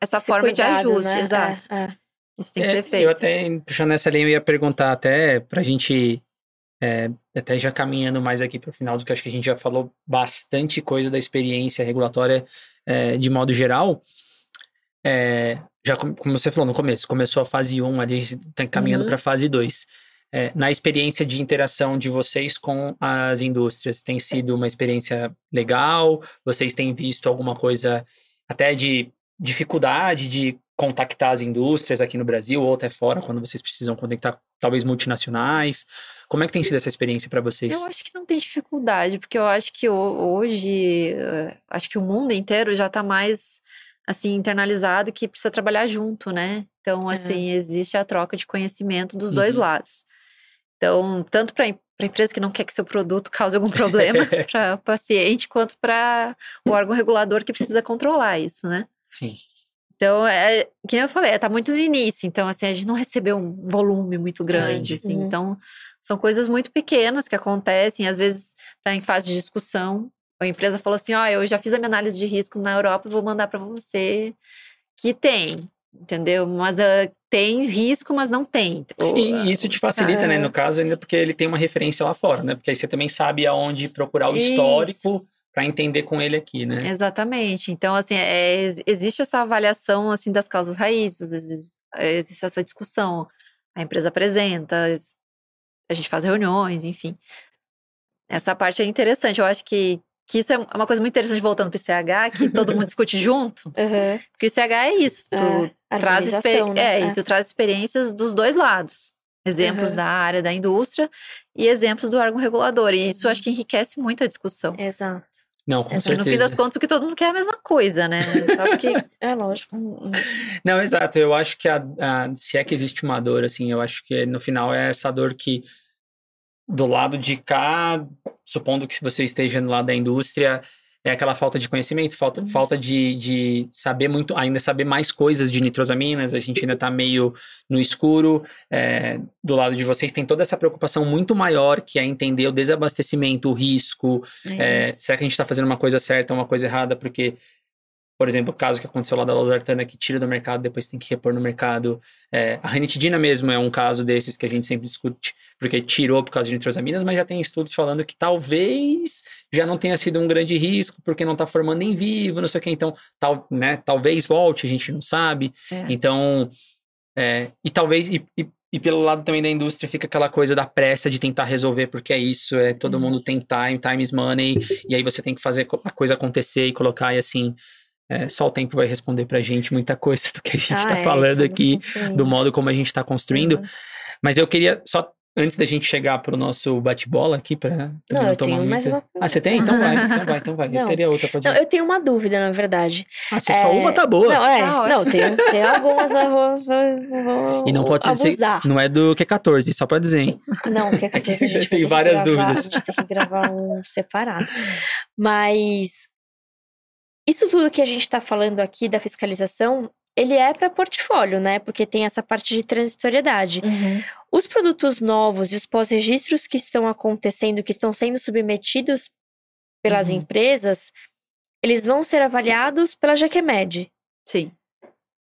essa Esse forma de cuidado, ajuste, né? exato. É, é. Isso tem que É, ser feito. Eu até, puxando essa linha, eu ia perguntar até pra gente, é, até já caminhando mais aqui pro final, do que acho que a gente já falou bastante coisa da experiência regulatória é, de modo geral. É, já com- como você falou no começo, começou a fase 1 ali, tá caminhando Uhum. para fase 2. É, na experiência de interação de vocês com as indústrias, tem sido uma experiência legal? Vocês têm visto alguma coisa até de dificuldade de contactar as indústrias aqui no Brasil ou até fora, quando vocês precisam conectar talvez multinacionais? Como é que tem sido essa experiência para vocês? Eu acho que não tem dificuldade, porque eu acho que ho- hoje, eh, acho que o mundo inteiro já está mais, assim, internalizado que precisa trabalhar junto, né? Então, assim, existe a troca de conhecimento dos dois Uhum. lados. Então, tanto para a empresa que não quer que seu produto cause algum problema para o paciente, quanto para o órgão regulador que precisa controlar isso, né? Sim. Então, é, que nem eu falei, tá muito no início. Então, assim, a gente não recebeu um volume muito grande, assim. Uhum. Então, são coisas muito pequenas que acontecem. Às vezes, tá em fase de discussão. A empresa falou assim, ó, eu já fiz a minha análise de risco na Europa, vou mandar para você que tem, entendeu? Mas ah, tem risco, mas não tem. Ou, E isso te facilita, né? Ah. No caso, ainda porque ele tem uma referência lá fora, né? Porque aí você também sabe aonde procurar o Isso. histórico para entender com ele aqui, né? Exatamente. Então, assim, é, ex- existe essa avaliação, assim, das causas raízes, é, existe essa discussão. A empresa apresenta, es- a gente faz reuniões, enfim. Essa parte é interessante. Eu acho que, que isso é uma coisa muito interessante, voltando para o ICH, que todo mundo discute junto, Aham. porque o ICH é isso. Tu É, traz, né? é, e tu traz experiências dos dois lados. Exemplos Uhum. da área da indústria e exemplos do órgão regulador. E isso acho que enriquece muito a discussão. Exato. Não, com Porque certeza. no fim das contas, o que todo mundo quer é a mesma coisa, né? Só porque É lógico. Não, exato. Eu acho que a, a- se é que existe uma dor, assim, eu acho que no final é essa dor que do lado de cá, supondo que se você esteja no lado da indústria, é aquela falta de conhecimento, falta, Isso. falta de, de saber muito, ainda saber mais coisas de nitrosaminas, a gente ainda tá meio no escuro. É, do lado de vocês tem toda essa preocupação muito maior, que é entender o desabastecimento, o risco, é, Isso. será que a gente está fazendo uma coisa certa ou uma coisa errada? Porque, por exemplo, o caso que aconteceu lá da Losartana, que tira do mercado, depois tem que repor no mercado. É, a ranitidina mesmo é um caso desses que a gente sempre discute, porque tirou por causa de nitrosaminas, mas já tem estudos falando que talvez já não tenha sido um grande risco, porque não está formando em vivo, não sei o que. Então, tal, né, talvez volte, a gente não sabe. É. Então, é, e talvez, e, e- e pelo lado também da indústria fica aquela coisa da pressa de tentar resolver, porque é isso, é todo mundo Isso. tem time, time is money, e aí você tem que fazer a coisa acontecer e colocar, e assim, é, só o tempo vai responder pra gente muita coisa do que a gente Ah, tá é, falando aqui, do modo como a gente tá construindo. Exato. Mas eu queria, só antes da gente chegar pro nosso bate-bola aqui, pra também Não, não eu tomar tenho mais muito- uma Ah, você tem? Então vai, então vai, então vai. Eu Não. teria outra, pode Não, ir. eu tenho uma dúvida, na verdade. Ah, se só é- uma tá boa. Não, é. Tá não, tem, tem algumas eu vou, vou- vou E não pode ser, não é do Q14, só pra dizer, hein? Não, o que é que a gente Tem várias gravar, dúvidas. A gente tem que gravar um separado. Mas isso tudo que a gente está falando aqui da fiscalização, ele é para portfólio, né? Porque tem essa parte de transitoriedade. Uhum. Os produtos novos e os pós-registros que estão acontecendo, que estão sendo submetidos pelas Uhum. empresas, eles vão ser avaliados pela GQMed. Sim.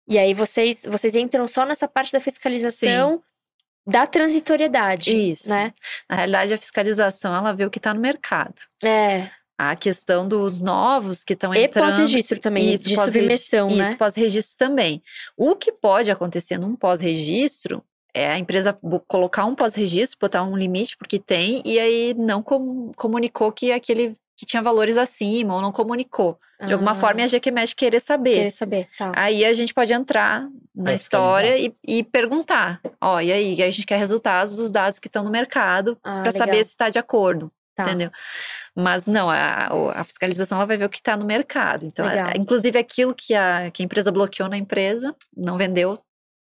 E aí vocês, vocês entram só nessa parte da fiscalização da transitoriedade. Isso. Né? Na realidade, a fiscalização, ela vê o que está no mercado. É. A questão dos novos que estão E entrando... pós-registro também, Isso, de submissão, Isso, né? pós-registro também. O que pode acontecer num pós-registro é a empresa colocar um pós-registro, botar um limite, porque tem, e aí não com- comunicou que aquele que tinha valores acima, ou não comunicou. De alguma Ah, forma, e a GQMesh querer saber. Querer saber, tá. Aí a gente pode entrar na Vai história e, e perguntar. Ó, e aí? E aí a gente quer resultados dos dados que estão no mercado Ah, para saber se está de acordo. Tá. Entendeu? Mas não, a, a fiscalização ela vai ver o que está no mercado. Então, Legal. é- inclusive aquilo que a, que a empresa bloqueou na empresa, não vendeu,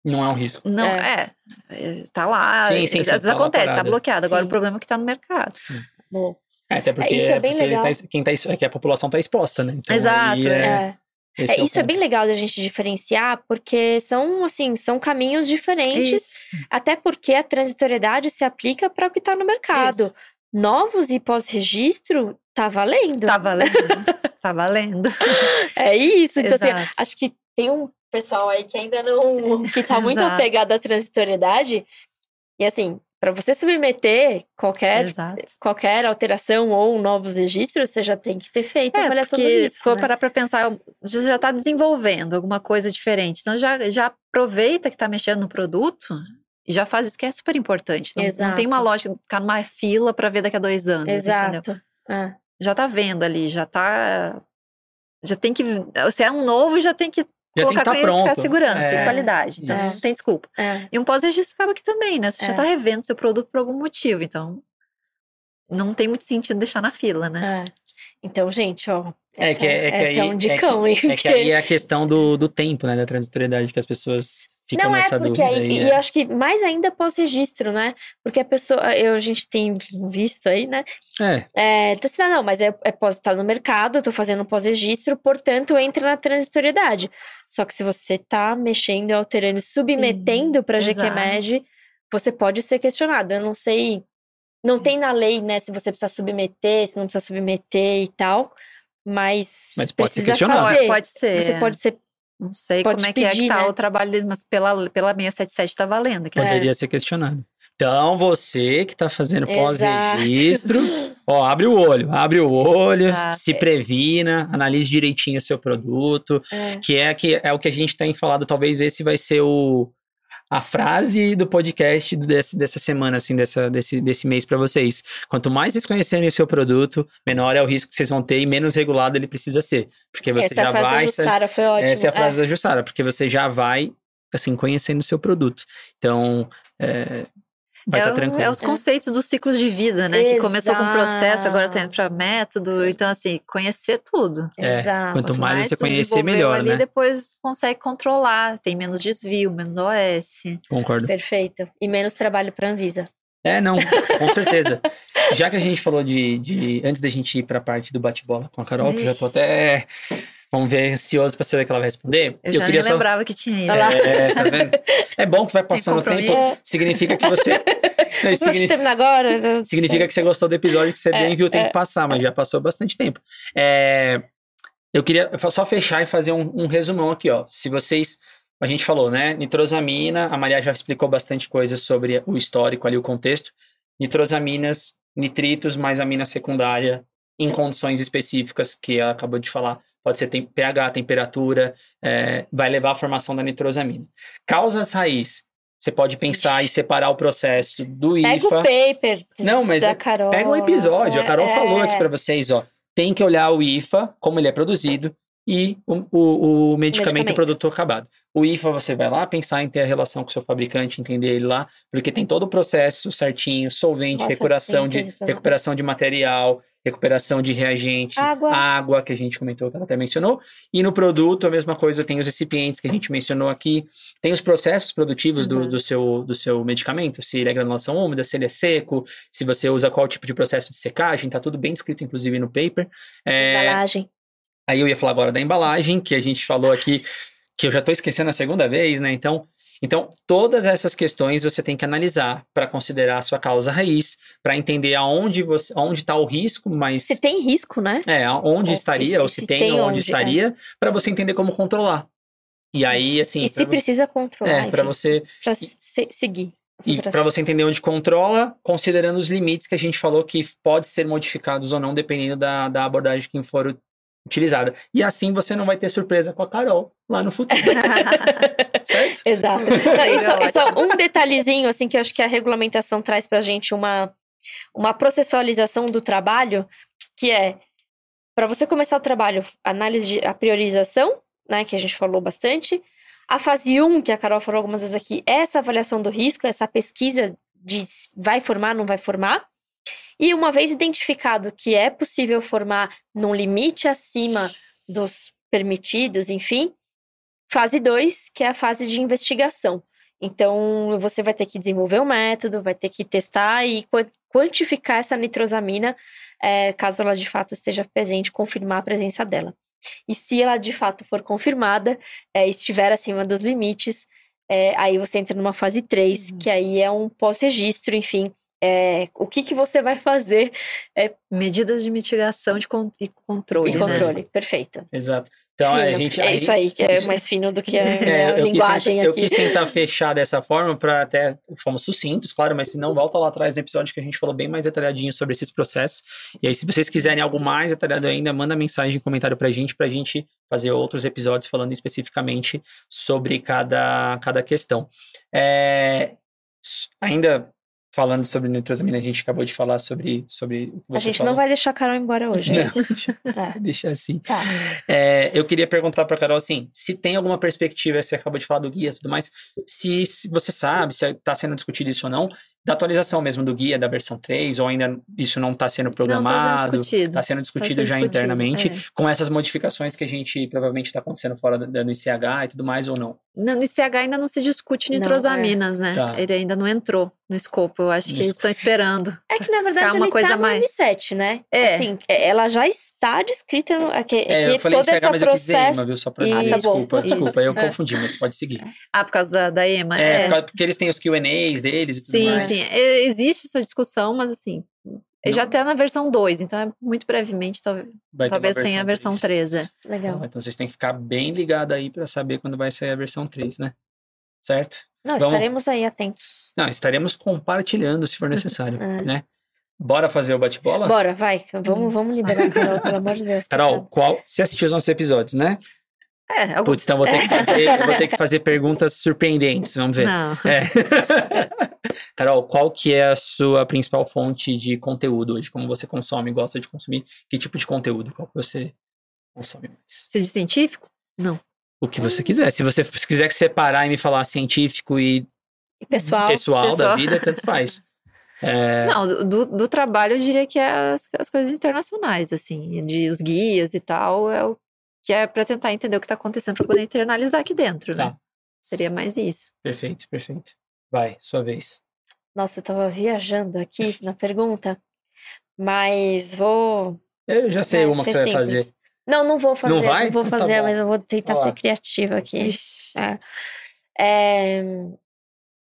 Não é um risco. não é. é, tá lá. Sim, sim, às sim, vezes tá acontece, tá parado. bloqueado. Agora Sim. o problema é que tá no mercado. Bom, É, até porque, isso é bem legal. tá- quem tá, é que a população tá exposta, né? Então, Exato, é. é. É, isso é bem legal da gente diferenciar, porque são, assim, são caminhos diferentes, Isso. até porque a transitoriedade se aplica para o que está no mercado. Isso. Novos e pós-registro, tá valendo. Tá valendo. tá valendo. É isso. Então, assim, acho que tem um pessoal aí que ainda não. que tá muito Exato. apegado à transitoriedade. E assim, para você submeter qualquer, Exato. qualquer alteração ou novos registros, você já tem que ter feito a É, avaliação do porque risco. se for né? parar para pensar, você já está desenvolvendo alguma coisa diferente. Então já, já aproveita que está mexendo no produto já faz isso que é super importante. Não, não tem uma lógica de ficar numa fila para ver daqui a dois anos, entendeu? Exato. É. Já tá vendo ali, já tá. Já tem que. Se é um novo, já tem que Já tem que colocar tá com pronto. segurança É, e qualidade. Então isso. não tem desculpa. É. E um pós-registro acaba aqui também, né? Você já É. tá revendo seu produto por algum motivo. Então não tem muito sentido deixar na fila, né? É. Então, gente, ó. É essa que, é, que essa aí, é um dicão, hein? é que, é que aí é a questão do, do tempo, né? Da transitoriedade, que as pessoas ficam Não é, porque dúvida. aí, aí, e é. acho que mais ainda pós-registro, né? Porque a pessoa, eu, a gente tem visto aí, né? É, É, tá assim, ah, não, mas é, é pós, tá no mercado, eu tô fazendo um pós-registro, portanto entra na transitoriedade. Só que se você tá mexendo, alterando, submetendo pra exato. GQMed, você pode ser questionado. Eu não sei, não tem na lei, né, se você precisa submeter, se não precisa submeter e tal, mas, Mas pode ser questionado. fazer. Pode ser. Você pode ser Não sei pode como é que é pedir, que tá né? o trabalho deles, mas pela, pela 677 tá valendo. aqui. poderia ser questionado. Então, você que tá fazendo pós-registro, ó, abre o olho, abre o olho, Tá. se previna, analise direitinho o seu produto, É. que é, que é o que a gente tem falado, talvez esse vai ser o a frase do podcast desse, dessa semana, assim, dessa, desse, desse mês para vocês. Quanto mais vocês conhecerem o seu produto, menor é o risco que vocês vão ter e menos regulado ele precisa ser. Porque você Essa é já frase vai. da Jussara foi ótima. Essa é a frase da Jussara, porque você já vai, assim, conhecendo o seu produto. Então, é, vai é, estar o- tranquilo. é os conceitos dos ciclos de vida, né? Que começou com processo, agora tá indo Exato. pra método. Então, assim, conhecer tudo. É, Exato. Quanto mais você se conhecer, melhor, ali, né? depois consegue controlar. Tem menos desvio, menos OS. Concordo. Perfeito. E menos trabalho pra Anvisa. É, não, com certeza. Já que a gente falou de, de antes da gente ir para a parte do bate-bola com a Carol, que eu já tô até Vamos ver, ansioso para saber que ela vai responder. Eu, eu já queria nem só... lembrava que tinha isso. É, tá vendo? É bom que vai passando o tempo. Significa que você. Não, significa... terminar agora. Não significa sei. que você gostou do episódio que você é, nem viu o tempo é, passar, mas já passou bastante tempo. É, eu queria só fechar e fazer um, um resumão aqui, ó. Se vocês a gente falou, né? Nitrosamina, a Maria já explicou bastante coisas sobre o histórico ali, o contexto. Nitrosaminas, nitritos mais amina secundária em condições específicas que ela acabou de falar pode ser tem, pH, temperatura, é, vai levar à formação da nitrosamina. Causas raiz, você pode pensar e separar o processo do IFA. Pega o paper Não, mas é, Carol. pega o episódio. a Carol é, falou aqui para vocês, ó. Tem que olhar o IFA, como ele é produzido, e o, o, o medicamento, medicamento. produto acabado. O IFA você vai lá pensar em ter a relação com o seu fabricante, entender ele lá, porque tem todo o processo certinho, solvente, Nossa, recuperação, sim, de, recuperação de material, recuperação de reagente, água. água, que a gente comentou, que ela até mencionou. E no produto, a mesma coisa, tem os recipientes que a gente mencionou aqui, tem os processos produtivos uhum. do, do, seu, do seu medicamento, se ele é granulação úmida, se ele é seco, se você usa qual tipo de processo de secagem, tá tudo bem descrito, inclusive, no paper. É, embalagem. Aí eu ia falar agora da embalagem, que a gente falou aqui, que eu já estou esquecendo a segunda vez, né? Então, então, todas essas questões você tem que analisar para considerar a sua causa raiz, para entender aonde você, onde está o risco, mas se tem risco, né? É, onde ou, estaria, se, ou se, se tem, tem, onde, estaria, é. para você entender como controlar. E aí, assim, e se precisa controlar, é, para você para se, seguir. E para você entender onde controla, considerando os limites que a gente falou que pode ser modificados ou não, dependendo da, da abordagem que for utilizada. E assim você não vai ter surpresa com a Carol lá no futuro. certo? Exato. Não, isso, isso é um detalhezinho assim que eu acho que a regulamentação traz pra gente uma uma processualização do trabalho, que é para você começar o trabalho, análise de a priorização, né, que a gente falou bastante. A fase 1, que a Carol falou algumas vezes aqui, é essa avaliação do risco, essa pesquisa de vai formar, não vai formar. E uma vez identificado que é possível formar num limite acima dos permitidos, enfim, fase 2, que é a fase de investigação. Então, você vai ter que desenvolver o um método, vai ter que testar e quantificar essa nitrosamina, é, caso ela de fato esteja presente, confirmar a presença dela. E se ela de fato for confirmada, é, estiver acima dos limites, é, aí você entra numa fase 3, uhum. que aí é um pós-registro, enfim, é, o que, que você vai fazer. É... Medidas de mitigação de con e controle. E né? controle, né? perfeito. Exato. Então, fino, a gente, é isso aí, que é mais fino do que a, é, a linguagem tentar, aqui. Eu quis tentar fechar dessa forma para até fomos sucintos, claro, mas se não, volta lá atrás no episódio que a gente falou bem mais detalhadinho sobre esses processos. E aí, se vocês quiserem algo mais detalhado ainda, manda mensagem, comentário pra gente, pra gente fazer outros episódios falando especificamente sobre cada, cada questão. É, ainda falando sobre nitrosamina, a gente acabou de falar sobre, sobre A gente falou. não vai deixar a Carol embora hoje. Não, é. deixa assim. Tá. É, eu queria perguntar para Carol assim, se tem alguma perspectiva, você acabou de falar do guia e tudo mais, se, se você sabe se está sendo discutido isso ou não, da atualização mesmo do guia da versão 3, ou ainda isso não está sendo programado? Está sendo discutido. Está sendo discutido tá sendo já discutido, internamente, é. com essas modificações que a gente provavelmente está acontecendo fora do, do ICH e tudo mais, ou não? Não, no ICH ainda não se discute nitrosaminas, não, é. né? Tá. Ele ainda não entrou no escopo, eu acho que eles estão esperando. É que, na verdade, uma ele coisa tá mais... no M7, né? É. Assim, é, ela já está descrita no... É que, é, é eu falei toda ICH, essa mas processo... eu viu? Só pra... Isso, ah, tá. Desculpa, desculpa, eu é. confundi, mas pode seguir. Ah, por causa da, da EMA, é. é. Porque eles têm os Q&As deles e tudo sim, mais. Sim, sim. Existe essa discussão, mas assim... Não. Já até na versão 2, então é muito brevemente, talvez, talvez tenha a versão 3. 3 é. Legal. então vocês têm que ficar bem ligados aí para saber quando vai sair a versão 3, né? Certo? Não, Vamos... estaremos aí atentos. Não, estaremos compartilhando se for necessário, é. né? Bora fazer o bate-bola? Bora, vai. Vamos, vamos liberar a Carol, pelo amor de Deus. Carol, qual... Você assistiu os nossos episódios, né? É, algum... Putz, então vou ter, que fazer, vou ter que fazer perguntas surpreendentes, vamos ver. Não. É. Carol, qual que é a sua principal fonte de conteúdo hoje? Como você consome, gosta de consumir? Que tipo de conteúdo? Qual que você consome mais? Seja científico? Não. O que você quiser. Se você quiser separar e me falar científico e, e pessoal, pessoal, pessoal, da vida, tanto faz. É... Não, do, do trabalho eu diria que é as, as coisas internacionais, assim, de os guias e tal, é o que é para tentar entender o que está acontecendo para poder internalizar aqui dentro, né? tá. Seria mais isso. Perfeito, perfeito. Vai, sua vez. Nossa, eu tava viajando aqui na pergunta, mas vou. Eu já sei vai uma que você vai simples. fazer. Não, não vou fazer. vai? vou Então tá fazer, bom. mas eu vou tentar Vai lá. ser criativa aqui. É. É,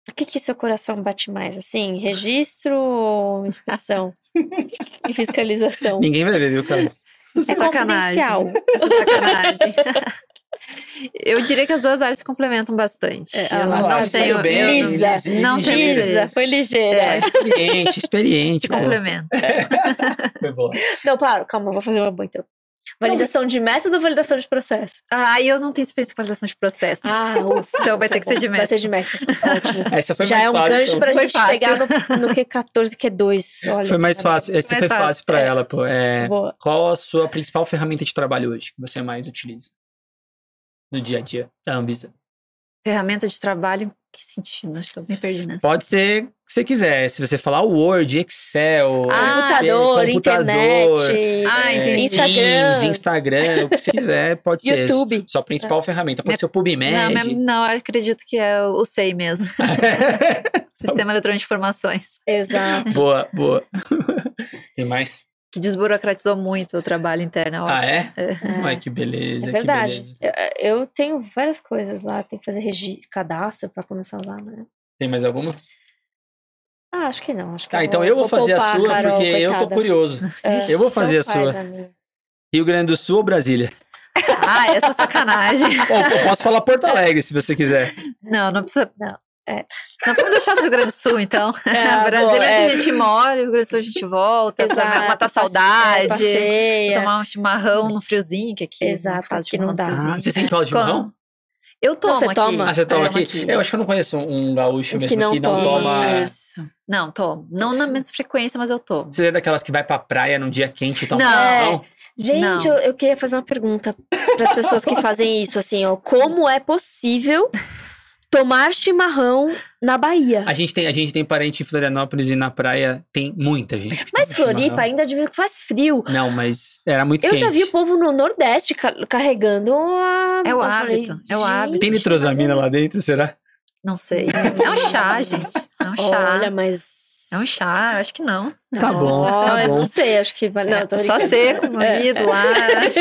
O que que seu coração bate mais? Assim, registro ou inspeção? e fiscalização? Ninguém vai ver, viu, cara? É sacanagem. Essa sacanagem. Eu diria que as duas áreas se complementam bastante. É, eu ah, não tenho. bem, eu Lisa, não tenho ligeira. Lisa, interesse. foi ligeira. É. Experiente, experiente. Se complementa. Foi boa. Não, para, calma, vou fazer uma boa então. Validação de método ou validação de processo? Ah, eu não tenho experiência com validação de processo. Ah, ufa. Então vai ter que ser de Vai ser método. de método. Ótimo. Essa foi Já mais é um fácil. gancho então. pra Foi gente fácil. pegar no, no Q14, Q2. Olha, Foi mais fácil. Essa Mais foi fácil, fácil pra é. ela, pô. É, Boa. qual a sua principal ferramenta de trabalho hoje que você mais utiliza? No dia a dia da Ambisa. Ferramenta de trabalho, que sentido? Acho que eu me perdi nessa. Pode ser o que você quiser. Se você falar Word, Excel, Ah, computador, computador, internet, Ah, é, entendi. Instagram. Teams, Instagram, o que você quiser, pode ser. YouTube. Sua principal ferramenta. Pode Minha- ser o PubMed. Não, minha- não, eu acredito que é o SEI mesmo. Sistema Eletrônico de Informações. Exato. boa, boa. Tem mais? Que desburocratizou muito o trabalho interno. é Ah, é? É. Ai, que beleza. É que verdade. beleza. Eu, eu tenho várias coisas lá. Tem que fazer registro, cadastro pra começar lá, né? Tem mais alguma? Ah, acho que não. Acho que Ah, então eu vou fazer a sua, Carol, porque eu tô coitada. curioso. É, Eu vou fazer a sua. faz. Rio Grande do Sul ou Brasília? Ah, essa sacanagem. Ou eu posso falar Porto Alegre, se você quiser. Não, não precisa. Não, é. Não vamos deixar no Rio Grande do Sul, então. É, Brasília boa, é é. onde a gente mora, Rio Grande do Sul a gente volta, pra Exato, matar passe- saudade. passeia. Tomar um chimarrão no friozinho, que aqui Exato, não faz aqui não dá. Ah, você sente falta de chimarrão? Como? Eu tomo você aqui. toma? Ah, você toma aqui? tomo Eu acho que eu não conheço um gaúcho Que mesmo não que não toma. toma. Isso. Não, tomo. Não na mesma frequência, mas eu tomo. Você é daquelas que vai pra praia num dia quente e toma Não. chimarrão? Gente, Não. eu, eu queria fazer uma pergunta para as pessoas que fazem isso, assim, ó. Como é possível tomar chimarrão na Bahia? A gente, tem, a gente tem parente em Florianópolis e na praia tem muita gente. que Mas Floripa chimarrão. ainda de vez que faz frio. Não, mas era muito Eu quente. já vi o povo no Nordeste ca- carregando a. É o eu falei, hábito, é o "Gente, hábito." Tem nitrosamina lá dentro, será? Não sei. É um chá, gente. É um chá. Olha, mas. É um chá, acho que não. Tá bom, tá bom. Não sei, acho que vale. Não, tô É, só seco, moído lá,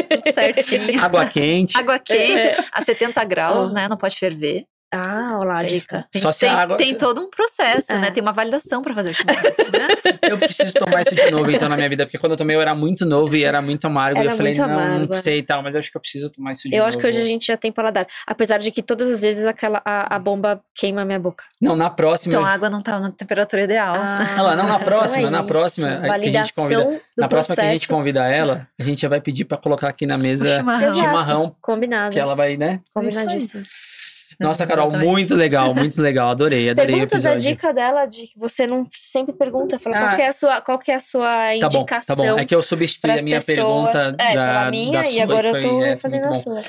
tudo certinho. Água quente. Água quente É. a 70 graus, Oh. né? Não pode ferver. Ah, olha lá a dica. Tem, Só se tem, a água- tem todo um processo, É. né? Tem uma validação pra fazer o chimarrão. né? Eu preciso tomar isso de novo, então, na minha vida. Porque quando eu tomei, eu era muito novo e era muito amargo. e Era eu falei, muito não, não é. sei e tal. Mas eu acho que eu preciso tomar isso de Eu novo. acho que hoje a gente já tem paladar. Apesar de que todas as vezes aquela, a, a bomba queima a minha boca. Não, na próxima... Então a água não tá na temperatura ideal. Ah lá, não, na próxima, na próxima, que a gente Validação convida- do na próxima que a gente processo. convida ela, a gente já vai pedir pra colocar aqui na O mesa chimarrão. Exato. chimarrão. Combinado. Que ela vai, né? Combinadíssimo. Nossa, Carol, muito legal, muito legal. Adorei, adorei o Pergunta da episódio. dica dela, de que você não sempre pergunta, fala, Ah. qual, que é a sua, qual que é a sua Tá bom, indicação tá bom. É que eu substituí a minha pessoas? pergunta é, da, minha, da sua e agora eu tô é, fazendo a bom. sua.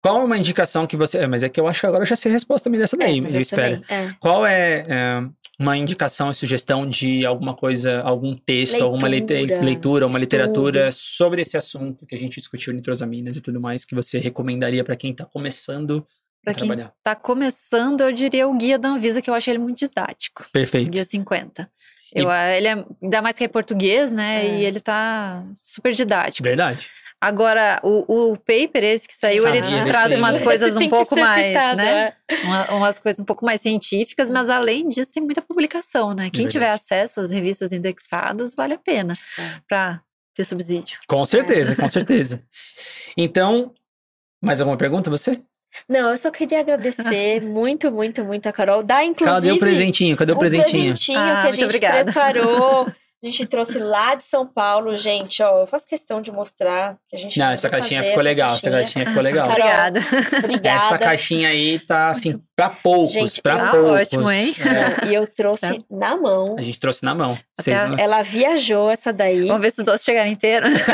Qual é uma indicação que você... É, mas é que eu acho que agora eu já sei a resposta também dessa daí, É, eu, eu espero. também, é. Qual é, é, uma indicação e sugestão de alguma coisa, algum texto, alguma leite- Leitura, leitura, uma estudo. literatura sobre esse assunto que a gente discutiu, nitrosaminas e tudo mais, que você recomendaria pra quem tá começando Pra a quem trabalhar? tá começando, eu diria o guia da Anvisa, que eu acho ele muito didático. Perfeito. Guia 50. E- Eu, ah, ele é, ainda mais que é português, né? É. E ele tá super didático. Verdade. Agora, o, o paper esse que saiu, Sabia ele traz umas coisas um pouco mais, citado, né? é. Uma- umas coisas um pouco mais científicas, mas além disso tem muita publicação, né? Quem tiver verdade. acesso às revistas indexadas, vale a pena É. para ter subsídio. Com certeza, com certeza. Então, mais alguma pergunta você? Não, eu só queria agradecer muito, muito, muito a Carol. Dá, inclusive, Cadê o presentinho? Cadê o um presentinho? presentinho Ah, que a gente obrigada. preparou. A gente trouxe lá de São Paulo, gente. Ó, eu faço questão de mostrar que a gente Não, essa caixinha fazer ficou essa legal, essa caixinha. caixinha ficou legal. Carol, Obrigada. Obrigada. Essa caixinha aí tá assim, pra poucos, Gente, pra tá poucos. ótimo, hein? É, e eu trouxe Tá. na mão. a gente trouxe na mão. A- não- Ela viajou essa daí. Vamos ver se os doces chegaram inteiros.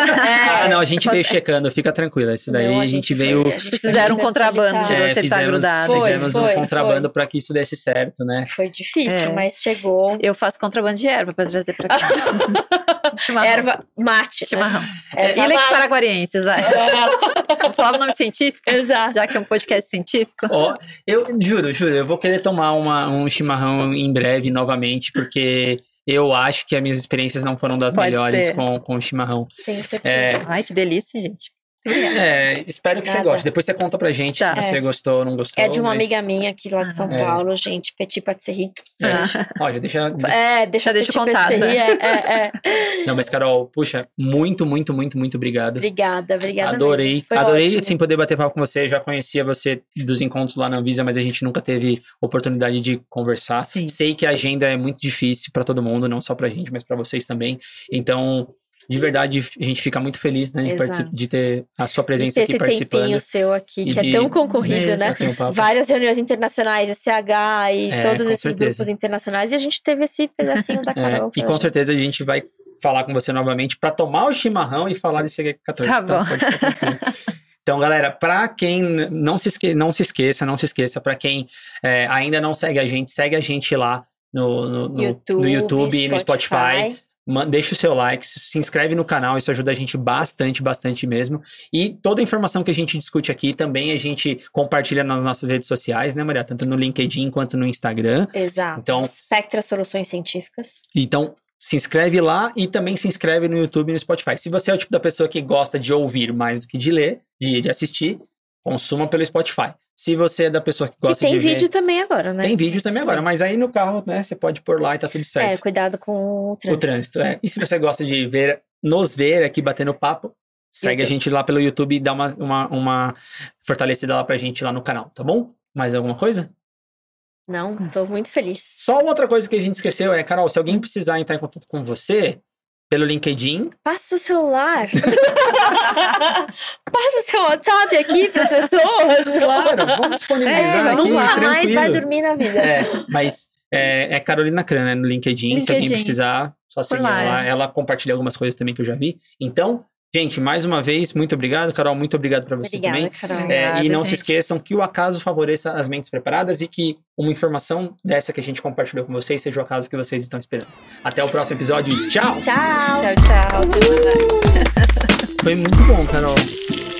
Ah, não, a gente veio checando, fica tranquila. Esse daí Não, a gente veio. foi- a gente fizeram um contrabando de ele tá fizemos, grudado. Foi, fizemos foi, um contrabando foi. pra que isso desse certo, né? Foi difícil, É. mas chegou. Eu faço contrabando de erva para trazer para cá. Chimarrão. Erva mate. né? Chimarrão. Erva Ilex mate. paraguarienses, vai. Vou falar o nome científico, Exato. já que é um podcast científico. Ó, eu juro, juro, eu vou querer tomar uma, um chimarrão em breve novamente, porque eu acho que as minhas experiências não foram das Pode melhores ser. com, com o chimarrão. Tenho certeza. É, Ai, que delícia, gente. É, espero que você goste. Depois você conta pra gente Tá. se você gostou ou não gostou. É de uma mas- amiga minha aqui lá de São É. Paulo, gente. Petit Patisserie. É. Ah. Ó, já deixa. É, deixa, deixa o contato, É, é, é. Não, mas Carol, puxa, muito, muito, muito, muito obrigado. Obrigada, obrigada Adorei, adorei ótimo. assim poder bater papo com você. Já conhecia você dos encontros lá na Anvisa, mas a gente nunca teve oportunidade de conversar. Sim. Sei que a agenda é muito difícil para todo mundo, não só pra gente, mas para vocês também. Então, de verdade, a gente fica muito feliz né, de, de ter a sua presença aqui esse participando. tempinho seu aqui, E que de- é tão concorrido, né? Um. Várias reuniões internacionais, SH e É, todos esses certeza. grupos internacionais, e a gente teve esse pedacinho da É, Carol. e pra com certeza a gente vai falar com você novamente para tomar o chimarrão e falar desse HQ14. Tá bom. Ficar tranquilo. Então, galera, para quem não se, esque não se esqueça, não se esqueça, para quem é, ainda não segue a gente, segue a gente lá no, no, no- YouTube, no YouTube e no Spotify. Deixa o seu like, se inscreve no canal, isso ajuda a gente bastante, bastante mesmo. E toda a informação que a gente discute aqui também a gente compartilha nas nossas redes sociais, né, Maria? Tanto no LinkedIn quanto no Instagram. Exato. Então- Spectra Soluções Científicas. Então, se inscreve lá e também se inscreve no YouTube e no Spotify. Se você é o tipo da pessoa que gosta de ouvir mais do que de ler, de, de assistir, consuma pelo Spotify. Se você é da pessoa que Que gosta tem de vídeo ver... também agora, né? Tem vídeo também Sim. agora, mas aí no carro, né, você pode pôr lá e tá tudo É, certo. cuidado com o o trânsito. trânsito, é. E se você gosta de ver, nos ver aqui batendo papo, segue a YouTube. gente lá pelo YouTube e dá uma, uma, uma fortalecida lá pra gente lá no canal, tá bom? Mais alguma coisa? Não, tô muito feliz. Só outra coisa que a gente esqueceu é, Carol, se alguém precisar entrar em contato com você, pelo LinkedIn, Passa o celular. Passa o seu WhatsApp aqui para as pessoas. claro, vamos disponibilizar É, aqui, nunca mais vai dormir na vida. É, mas é, é Carolina Cran, né, no LinkedIn, se alguém LinkedIn. precisar, só seguir lá, lá. é. Ela compartilha algumas coisas também que eu já vi. Então, gente, mais uma vez, muito obrigado, Carol, muito obrigado pra você Obrigada, também. Carol. É, Obrigada, e não se gente. esqueçam que o acaso favoreça as mentes preparadas e que uma informação dessa que a gente compartilhou com vocês seja o acaso que vocês estão esperando. Até o próximo episódio e tchau! Tchau. Tchau, tchau. Foi muito bom, Carol.